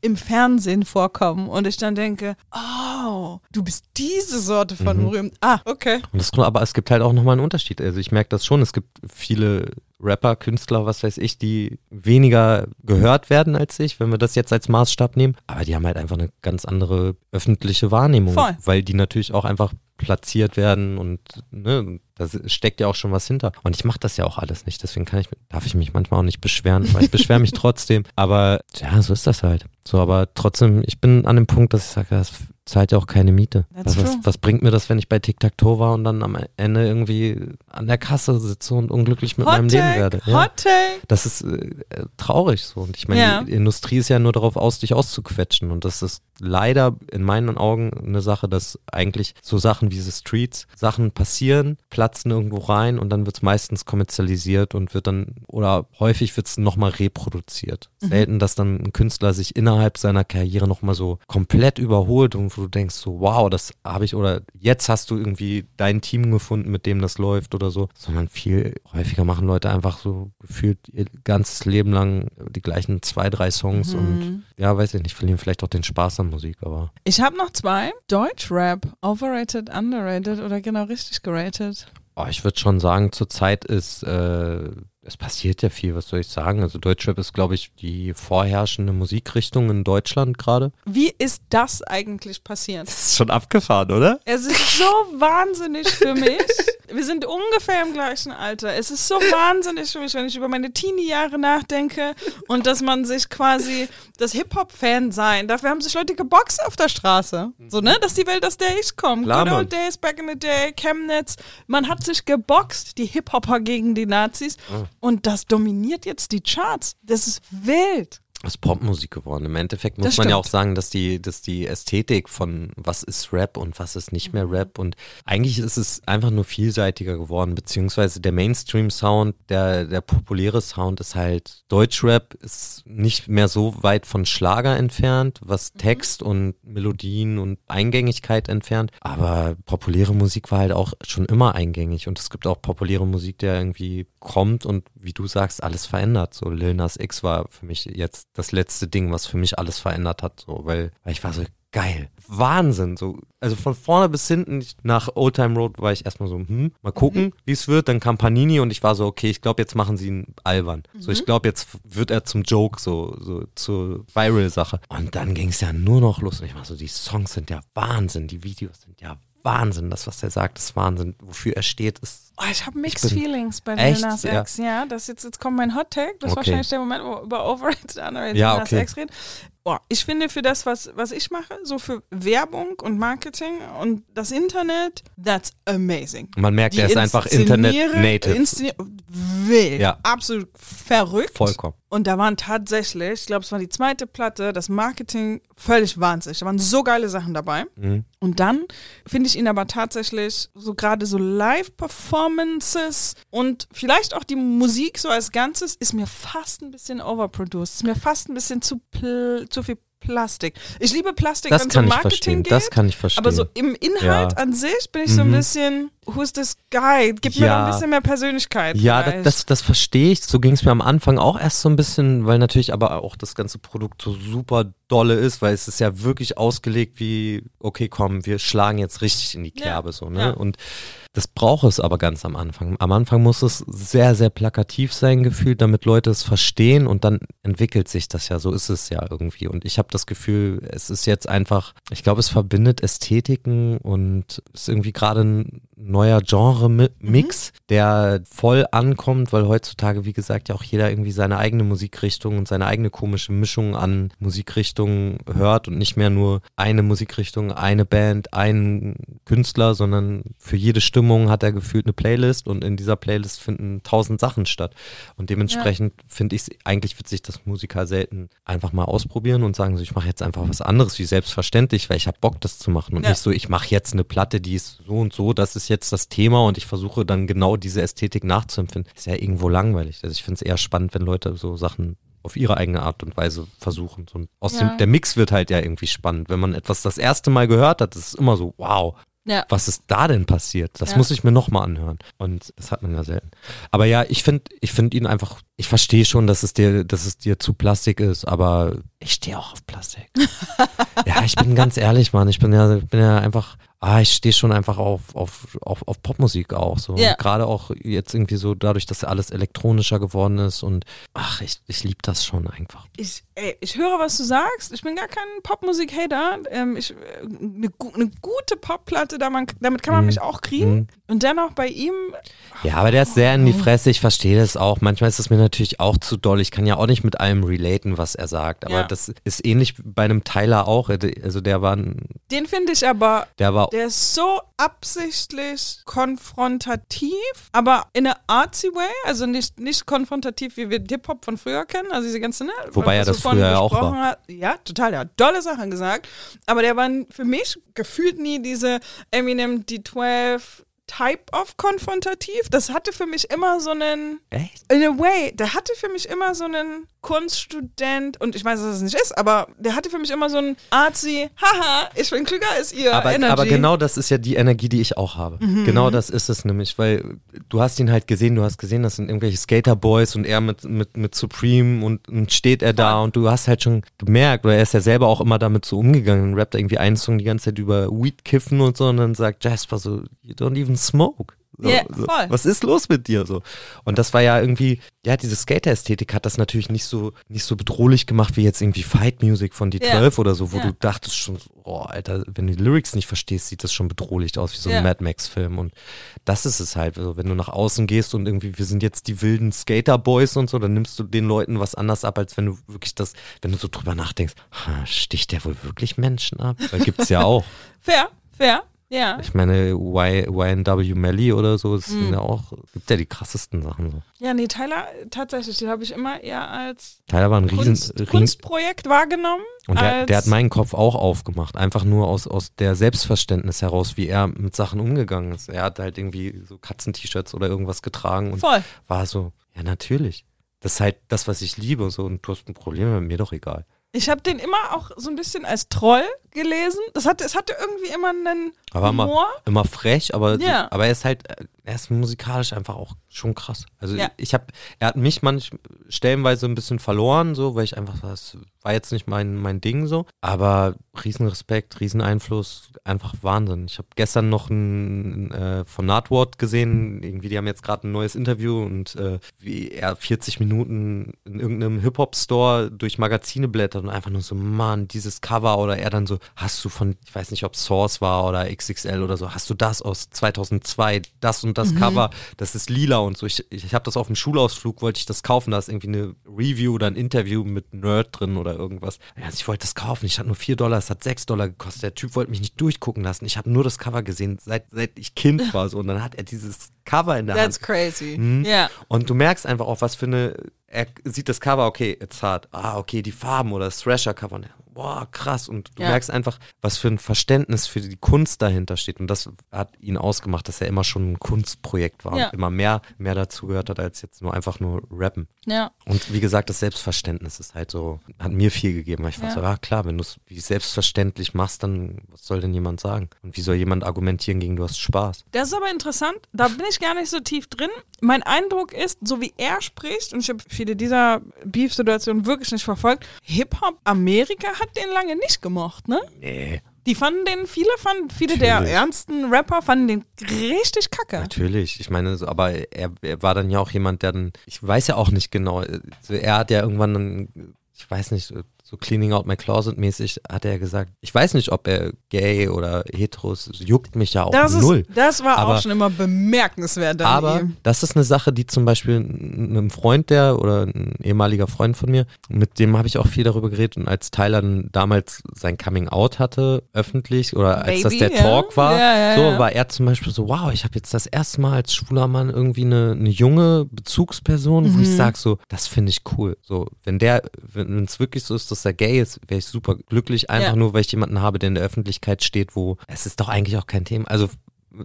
im Fernsehen vorkommen und ich dann denke, oh, du bist diese Sorte von berühmt. Ah, okay. Und das, aber es gibt halt auch nochmal einen Unterschied. Also ich merke das schon. Es gibt viele Rapper, Künstler, was weiß ich, die weniger gehört werden als ich, wenn wir das jetzt als Maßstab nehmen. Aber die haben halt einfach eine ganz andere öffentliche Wahrnehmung, Voll. weil die natürlich auch einfach platziert werden und ne, da steckt ja auch schon was hinter. Und ich mache das ja auch alles nicht, deswegen kann ich, darf ich mich manchmal auch nicht beschweren, weil ich beschwere mich trotzdem. Aber ja, so ist das halt. So, aber trotzdem, ich bin an dem Punkt, dass ich sage, das zahlt ja auch keine Miete. Was, was, was bringt mir das, wenn ich bei Tic-Tac-Toe war und dann am Ende irgendwie an der Kasse sitze und unglücklich mit meinem Hot Leben Take, werde? Hot Take. Das ist äh, traurig so. Und ich meine, Ja. die Industrie ist ja nur darauf aus, dich auszuquetschen. Und das ist leider in meinen Augen eine Sache, dass eigentlich so Sachen wie diese Streets, Sachen passieren, platzen irgendwo rein und dann wird es meistens kommerzialisiert und wird dann, oder häufig wird es nochmal reproduziert. Mhm. Selten, dass dann ein Künstler sich innerhalb seiner Karriere nochmal so komplett überholt und wo du denkst so, wow, das habe ich, oder jetzt hast du irgendwie dein Team gefunden, mit dem das läuft oder so, sondern viel häufiger machen Leute einfach so gefühlt ihr ganzes Leben lang die gleichen zwei, drei Songs Mhm. und ja, weiß ich nicht, verlieren vielleicht auch den Spaß an Musik, aber Ich habe noch zwei. Deutschrap, overrated, underrated oder genau richtig geratet. Oh, ich würde schon sagen, zurzeit ist, äh, es passiert ja viel, was soll ich sagen? Also Deutschrap ist, glaube ich, die vorherrschende Musikrichtung in Deutschland gerade. Wie ist das eigentlich passiert? Das ist schon abgefahren, oder? Es ist so wahnsinnig für mich. Wir sind ungefähr im gleichen Alter. Es ist so wahnsinnig für mich, wenn ich über meine Teenie-Jahre nachdenke und dass man sich quasi das Hip-Hop-Fan sein. Dafür haben sich Leute geboxt auf der Straße. So, ne? Das ist die Welt, aus der ich komme. Good old days, back in the day, Chemnitz. Man hat sich geboxt, die Hip-Hopper gegen die Nazis. Und das dominiert jetzt die Charts. Das ist wild. Das ist Popmusik geworden. Im Endeffekt muss Das man ja auch sagen, dass die, dass die Ästhetik von was ist Rap und was ist nicht mehr Rap und eigentlich ist es einfach nur vielseitiger geworden, beziehungsweise der Mainstream-Sound, der, der populäre Sound ist halt Deutschrap, ist nicht mehr so weit von Schlager entfernt, was Text und Melodien und Eingängigkeit entfernt, aber populäre Musik war halt auch schon immer eingängig und es gibt auch populäre Musik, der irgendwie kommt und wie du sagst, alles verändert. So Lil Nas X war für mich jetzt das letzte Ding, was für mich alles verändert hat, so, weil, weil ich war so geil. Wahnsinn, so. Also von vorne bis hinten, nach Old Time Road war ich erstmal so, hm, mal gucken, wie es wird. Dann kam Panini und ich war so, okay, ich glaube, jetzt machen sie ihn albern. So, ich glaube, jetzt wird er zum Joke, so, so zur Viral-Sache. Und dann ging es ja nur noch los. Und ich war so, die Songs sind ja Wahnsinn, die Videos sind ja Wahnsinn. Das, was er sagt, ist Wahnsinn. Wofür er steht, ist Oh, ich habe Mixed bin- Feelings bei? Lil Nas Ja. X. Ja, das jetzt, jetzt kommt mein Hot Take. Das ist Okay. wahrscheinlich der Moment, wo wir über Overrated, Underrated Ja, Nas okay. X reden. Boah, ich finde für das, was, was ich mache, so für Werbung und Marketing und das Internet, that's amazing. Man merkt, Die er ist einfach Internet-Native. Wild. Ja. Absolut verrückt. Vollkommen. Und da waren tatsächlich, ich glaube, es war die zweite Platte, das Marketing völlig wahnsinnig. Da waren so geile Sachen dabei. Mhm. Und dann finde ich ihn aber tatsächlich so gerade so Live-Performances und vielleicht auch die Musik so als Ganzes ist mir fast ein bisschen overproduced. Ist mir fast ein bisschen zu, pl zu viel Plastik. Ich liebe Plastik, Das wenn es um kann ich Marketing verstehen. geht. Das kann ich verstehen. aber so im Inhalt Ja. an sich bin ich so ein Mhm. bisschen, who's this guy? Gib mir Ja. noch ein bisschen mehr Persönlichkeit. Ja, vielleicht. das, das, das verstehe ich. So ging es mir am Anfang auch erst so ein bisschen, weil natürlich aber auch das ganze Produkt so super dolle ist, weil es ist ja wirklich ausgelegt wie, okay, komm, wir schlagen jetzt richtig in die Ja, Kerbe so, ne? ja. Und Das braucht es aber ganz am Anfang. Am Anfang muss es sehr, sehr plakativ sein, gefühlt, damit Leute es verstehen und dann entwickelt sich das ja. So ist es ja irgendwie. Und ich habe das Gefühl, es ist jetzt einfach, ich glaube, es verbindet Ästhetiken und ist irgendwie gerade ein neuer Genre-Mix, mhm. der voll ankommt, weil heutzutage, wie gesagt, ja auch jeder irgendwie seine eigene Musikrichtung und seine eigene komische Mischung an Musikrichtungen hört und nicht mehr nur eine Musikrichtung, eine Band, einen Künstler, sondern für jede Stimmung hat er gefühlt eine Playlist und in dieser Playlist finden tausend Sachen statt. Und dementsprechend ja. finde ich es eigentlich witzig, dass Musiker selten einfach mal ausprobieren und sagen so, ich mache jetzt einfach was anderes wie selbstverständlich, weil ich habe Bock, das zu machen und ja. nicht so, ich mache jetzt eine Platte, die ist so und so, das ist jetzt das Thema und ich versuche dann genau diese Ästhetik nachzuempfinden. Ist ja irgendwo langweilig. Also ich finde es eher spannend, wenn Leute so Sachen auf ihre eigene Art und Weise versuchen. So, aus ja. dem, der Mix wird halt ja irgendwie spannend. Wenn man etwas das erste Mal gehört hat, ist es immer so, wow, ja. Was ist da denn passiert? Das ja. muss ich mir nochmal anhören. Und das hat man ja selten. Aber ja, ich finde ich finde ihn einfach, ich verstehe schon, dass es dir, dass es dir zu Plastik ist, aber ich stehe auch auf Plastik. ja, ich bin ganz ehrlich, Mann. Ich bin ja, bin ja einfach, ah, ich stehe schon einfach auf, auf, auf, auf Popmusik auch. So. Yeah. Gerade auch jetzt irgendwie so dadurch, dass alles elektronischer geworden ist und ach, ich, ich liebe das schon einfach. Ich, ey, ich höre, was du sagst. Ich bin gar kein Popmusik-Hater. Ähm, ich, eine, eine gute Popplatte, da man, damit kann man mhm. mich auch kriegen. Mhm. Und dennoch bei ihm. Ja, aber der ist sehr in die oh. Fresse. Ich verstehe das auch. Manchmal ist es mir natürlich auch zu doll. Ich kann ja auch nicht mit allem relaten, was er sagt. Aber ja. das ist ähnlich bei einem Tyler auch. Also der war. Den finde ich aber. Der war der ist so absichtlich konfrontativ, aber in einer artsy way, also nicht, nicht konfrontativ, wie wir Hip-Hop von früher kennen, also diese ganze, ne? Wobei er das früher ja auch war. Hat. Ja, total, der hat tolle Sachen gesagt, aber der war für mich gefühlt nie diese Eminem D12 Type of konfrontativ. Das hatte für mich immer so einen. Echt? In a way, der hatte für mich immer so einen Kunststudent, und ich weiß, dass es nicht ist, aber der hatte für mich immer so einen artsy, haha, ich bin klüger als ihr. Aber, Energy. aber genau das ist ja die Energie, die ich auch habe. Mhm. Genau das ist es nämlich, weil du hast ihn halt gesehen, du hast gesehen, das sind irgendwelche Skaterboys und er mit, mit, mit Supreme und, und steht er da und du hast halt schon gemerkt, oder er ist ja selber auch immer damit so umgegangen, rappt irgendwie einen Song die ganze Zeit über Weed kiffen und so und dann sagt Jasper so, you don't even smoke. So, yeah, so. Was ist los mit dir so? Und das war ja irgendwie, ja, diese Skater-Ästhetik hat das natürlich nicht so, nicht so bedrohlich gemacht wie jetzt irgendwie Fight Music von die 12 yeah. oder so, wo yeah. du dachtest schon, oh, Alter, wenn du die Lyrics nicht verstehst, sieht das schon bedrohlich aus, wie so ein Mad Max-Film. Und das ist es halt, also wenn du nach außen gehst und irgendwie, wir sind jetzt die wilden Skater-Boys und so, dann nimmst du den Leuten was anders ab, als wenn du wirklich das, wenn du so drüber nachdenkst, sticht der wohl wirklich Menschen ab? Weil gibt's ja auch. Fair, fair. Ja. Ich meine, y, YNW Melly oder so, das mhm. sind ja auch, gibt ja die krassesten Sachen so. Ja, nee, Tyler, tatsächlich, den habe ich immer eher als Tyler war ein Kunst, riesen, Kunstprojekt wahrgenommen. Und der, der, hat meinen Kopf auch aufgemacht, einfach nur aus, aus der Selbstverständnis heraus, wie er mit Sachen umgegangen ist. Er hat halt irgendwie so Katzen-T-Shirts oder irgendwas getragen und Voll. war so, ja, natürlich. Das ist halt das, was ich liebe und so, und du hast ein Problem mit mir doch egal. Ich habe den immer auch so ein bisschen als Troll gelesen. Das hatte, es hatte irgendwie immer einen aber Humor. Immer, immer frech, aber, ja. aber er ist halt, er ist musikalisch einfach auch schon krass. Also ja. ich habe, er hat mich manch stellenweise ein bisschen verloren, so, weil ich einfach, das war jetzt nicht mein, mein Ding so. Aber Riesenrespekt, Rieseneinfluss, einfach Wahnsinn. Ich habe gestern noch ein äh, von Nardwort gesehen, irgendwie, die haben jetzt gerade ein neues Interview und äh, wie er 40 Minuten in irgendeinem Hip-Hop-Store durch Magazine blättert und einfach nur so, Mann, dieses Cover oder er dann so, hast du von, ich weiß nicht, ob Source war oder XXL oder so, hast du das aus 2002, das und das mhm. Cover, das ist lila und so. Ich, ich habe das auf dem Schulausflug, wollte ich das kaufen, da ist irgendwie eine Review oder ein Interview mit Nerd drin oder irgendwas. Also ich wollte das kaufen, ich hatte nur 4 Dollar, es hat 6 Dollar gekostet. Der Typ wollte mich nicht durchgucken lassen. Ich habe nur das Cover gesehen, seit, seit ich Kind war so und dann hat er dieses Cover in der That's Hand. That's crazy. Mhm. Yeah. Und du merkst einfach auch, was für eine er sieht das Cover, okay, it's hard. Ah, okay, die Farben oder das Thrasher-Cover boah, krass. Und du ja. merkst einfach, was für ein Verständnis für die Kunst dahinter steht. Und das hat ihn ausgemacht, dass er immer schon ein Kunstprojekt war ja. und immer mehr, mehr dazu gehört hat, als jetzt nur einfach nur rappen. Ja. Und wie gesagt, das Selbstverständnis ist halt so, hat mir viel gegeben, weil ich ja. war so, ah klar, wenn du es wie selbstverständlich machst, dann was soll denn jemand sagen? Und wie soll jemand argumentieren gegen du hast Spaß? Das ist aber interessant, da bin ich gar nicht so tief drin. Mein Eindruck ist, so wie er spricht, und ich habe viele dieser Beef-Situationen wirklich nicht verfolgt, Hip-Hop Amerika hat hat den lange nicht gemocht, ne? Nee. Die fanden den, viele fanden, viele der Natürlich. ernsten Rapper fanden den richtig kacke. Natürlich, ich meine, so, aber er, er war dann ja auch jemand, der dann, ich weiß ja auch nicht genau, also er hat ja irgendwann dann, ich weiß nicht, so Cleaning Out My Closet mäßig, hat er gesagt, ich weiß nicht, ob er gay oder heteros, juckt mich ja auch Das, null. ist, das war Aber- auch schon immer bemerkenswert. Aber ihm. das ist eine Sache, die zum Beispiel einem Freund der oder ein ehemaliger Freund von mir, mit dem habe ich auch viel darüber geredet und als Tyler damals sein Coming Out hatte, öffentlich oder als das Baby, der ja. Talk war, Ja, ja, so war er zum Beispiel so, wow, ich habe jetzt das erste Mal als schwuler Mann irgendwie eine, eine junge Bezugsperson, wo ich Mhm. sage so, das finde ich cool. So, wenn der, wenn es wirklich so ist, dass er gay ist, wäre ich super glücklich, einfach Ja. nur, weil ich jemanden habe, der in der Öffentlichkeit steht, wo es ist doch eigentlich auch kein Thema. Also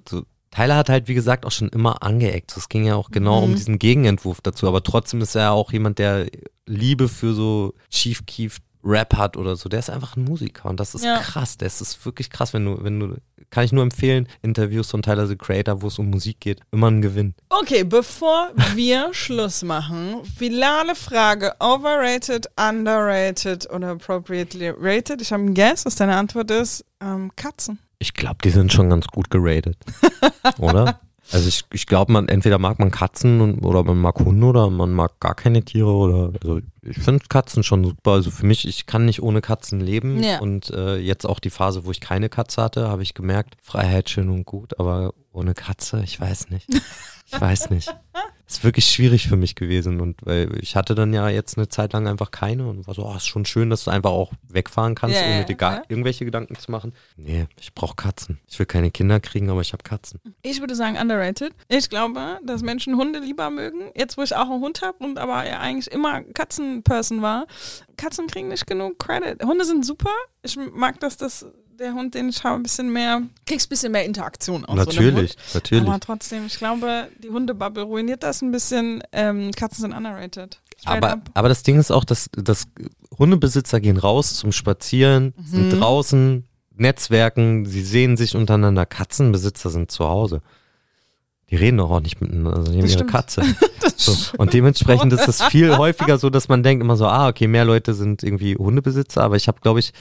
so, Tyler hat halt, wie gesagt, auch schon immer angeeckt. Es ging ja auch genau Mhm. um diesen Gegenentwurf dazu. Aber trotzdem ist er auch jemand, der Liebe für so Chief Keef Rap hat oder so. Der ist einfach ein Musiker und das ist Ja. krass. Das ist wirklich krass, wenn du, wenn du, kann ich nur empfehlen, Interviews von Tyler the Creator, wo es um Musik geht, immer ein Gewinn. Okay, bevor wir Schluss machen, finale Frage: Overrated, underrated oder appropriately rated? Ich habe einen Guess, was deine Antwort ist. Ähm, Katzen. Ich glaube, die sind schon ganz gut geratet. oder? Also ich, ich glaube, man entweder mag man Katzen und, oder man mag Hunde oder man mag gar keine Tiere oder also ich finde Katzen schon super. Also für mich, ich kann nicht ohne Katzen leben. Ja. Und äh, jetzt auch die Phase, wo ich keine Katze hatte, habe ich gemerkt, Freiheit schön und gut, aber ohne Katze, ich weiß nicht. Ich weiß nicht. Ist wirklich schwierig für mich gewesen und weil ich hatte dann ja jetzt eine Zeit lang einfach keine und war so, oh, ist schon schön, dass du einfach auch wegfahren kannst, Ja, ohne dir gar ja. irgendwelche Gedanken zu machen. Nee, ich brauche Katzen. Ich will keine Kinder kriegen, aber ich habe Katzen. Ich würde sagen underrated. Ich glaube, dass Menschen Hunde lieber mögen. Jetzt, wo ich auch einen Hund habe und aber ja eigentlich immer Katzenperson war. Katzen kriegen nicht genug Credit. Hunde sind super. Ich mag, dass das der Hund, den ich habe, ein bisschen mehr, kriegst ein bisschen mehr Interaktion aus So einem natürlich, Hund. natürlich. Aber trotzdem, ich glaube, die Hundebubble ruiniert das ein bisschen. Ähm, Katzen sind underrated. Straight Aber, up. aber das Ding ist auch, dass, dass Hundebesitzer gehen raus zum Spazieren, Mhm. sind draußen, Netzwerken, sie sehen sich untereinander. Katzenbesitzer sind zu Hause. Die reden doch auch nicht miteinander, also die haben ihre stimmt. Katze. So. Und dementsprechend ist es viel häufiger so, dass man denkt immer so, ah, okay, mehr Leute sind irgendwie Hundebesitzer, aber ich habe, glaube ich,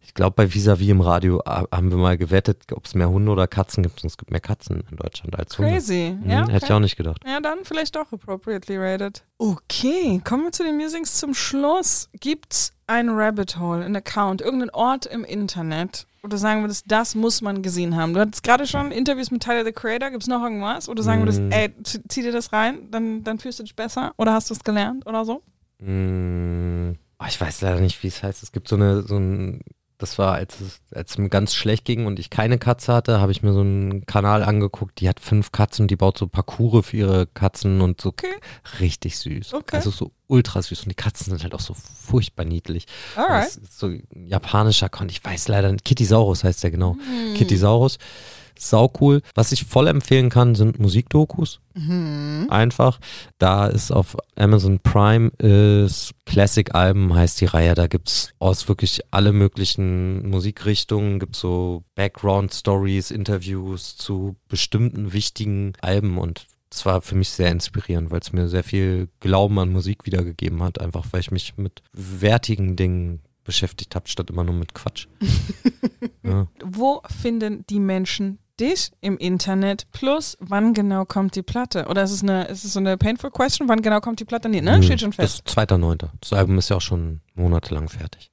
ich glaube, bei Visavi im Radio ah, haben wir mal gewettet, ob es mehr Hunde oder Katzen gibt. Und es gibt mehr Katzen in Deutschland als Hunde. Crazy. Mhm, Ja, Hätte ich okay. auch nicht gedacht. Ja, dann vielleicht doch appropriately rated. Okay, kommen wir zu den Musings zum Schluss. Gibt's ein Rabbit Hole, ein Account, irgendeinen Ort im Internet, du sagen würdest, das muss man gesehen haben? Du hattest gerade schon Interviews mit Tyler the Creator. Gibt's noch irgendwas, du sagen würdest, Mm. ey, z- zieh dir das rein, dann, dann fühlst du dich besser oder hast du es gelernt oder so? Mm, oh, ich weiß leider nicht, wie es heißt. Es gibt so eine, so ein, das war, als es, als es mir ganz schlecht ging und ich keine Katze hatte, habe ich mir so einen Kanal angeguckt, die hat fünf Katzen und die baut so Parcours für ihre Katzen und so Okay. richtig süß. Okay. Also so ultra süß und die Katzen sind halt auch so furchtbar niedlich. Alright. Das ist so ein japanischer Account, ich weiß leider nicht. Kittysaurus heißt der genau. Hm. Kittysaurus. Sau cool. Was ich voll empfehlen kann, sind Musikdokus. Mhm. Einfach. Da ist auf Amazon Prime ist Classic-Alben heißt die Reihe. Da gibt's aus wirklich alle möglichen Musikrichtungen, gibt's so Background-Stories, Interviews zu bestimmten wichtigen Alben und das war für mich sehr inspirierend, weil es mir sehr viel Glauben an Musik wiedergegeben hat, einfach weil ich mich mit wertigen Dingen beschäftigt habe, statt immer nur mit Quatsch. ja. Wo finden die Menschen dich im Internet? Plus, wann genau kommt die Platte? Oder ist es, eine, ist es so eine painful question? Wann genau kommt die Platte? Nee, ne? Hm, Steht schon fest. Das 2.9. Das Album ist ja auch schon monatelang fertig.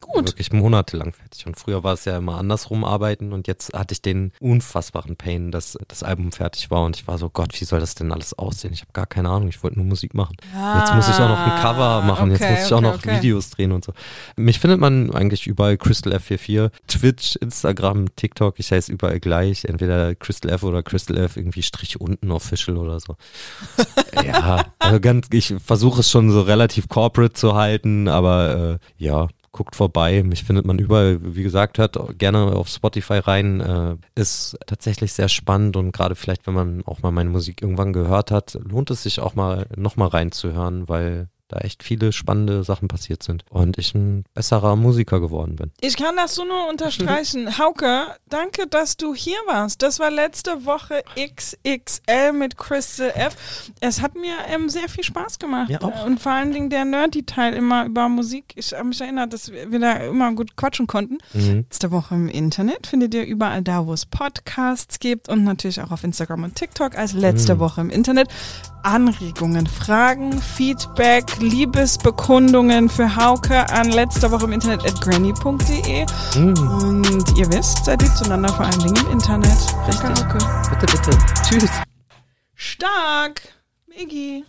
Gut. Wirklich monatelang fertig. Und früher war es ja immer andersrum arbeiten und jetzt hatte ich den unfassbaren Pain, dass das Album fertig war und ich war so, Gott, wie soll das denn alles aussehen? Ich habe gar keine Ahnung, ich wollte nur Musik machen. jetzt muss ich auch noch ein Cover machen, jetzt Ah, okay, muss ich auch okay, noch okay. Videos drehen und so. Mich findet man eigentlich überall Crystal F44, Twitch, Instagram, TikTok, ich heiße überall gleich, entweder Crystal F oder Crystal F irgendwie Strich unten official oder so. ja, also ganz, ich versuche es schon so relativ corporate zu halten, aber äh, ja, guckt vorbei. Mich findet man überall, wie gesagt, hört gerne auf Spotify rein. Äh, ist tatsächlich sehr spannend und gerade vielleicht, wenn man auch mal meine Musik irgendwann gehört hat, lohnt es sich auch mal nochmal reinzuhören, weil da echt viele spannende Sachen passiert sind und ich ein besserer Musiker geworden bin. Ich kann das so nur unterstreichen. Hauke, danke, dass du hier warst. Das war letzte Woche XXL mit Crystal F. Es hat mir ähm, sehr viel Spaß gemacht. Ja, auch. Und vor allen Dingen der Nerdy-Teil immer über Musik. Ich habe mich erinnert, dass wir da immer gut quatschen konnten. Mhm. Letzte Woche im Internet findet ihr überall da, wo es Podcasts gibt und natürlich auch auf Instagram und TikTok als letzte Mhm. Woche im Internet. Anregungen, Fragen, Feedback, Liebesbekundungen für Hauke an letzte Woche im Internet at granny.de. Mhm. Und ihr wisst, seid lieb zueinander, vor allen Dingen im Internet. Danke, Richtig. Hauke. Bitte, bitte. Tschüss. Stark. Miggi.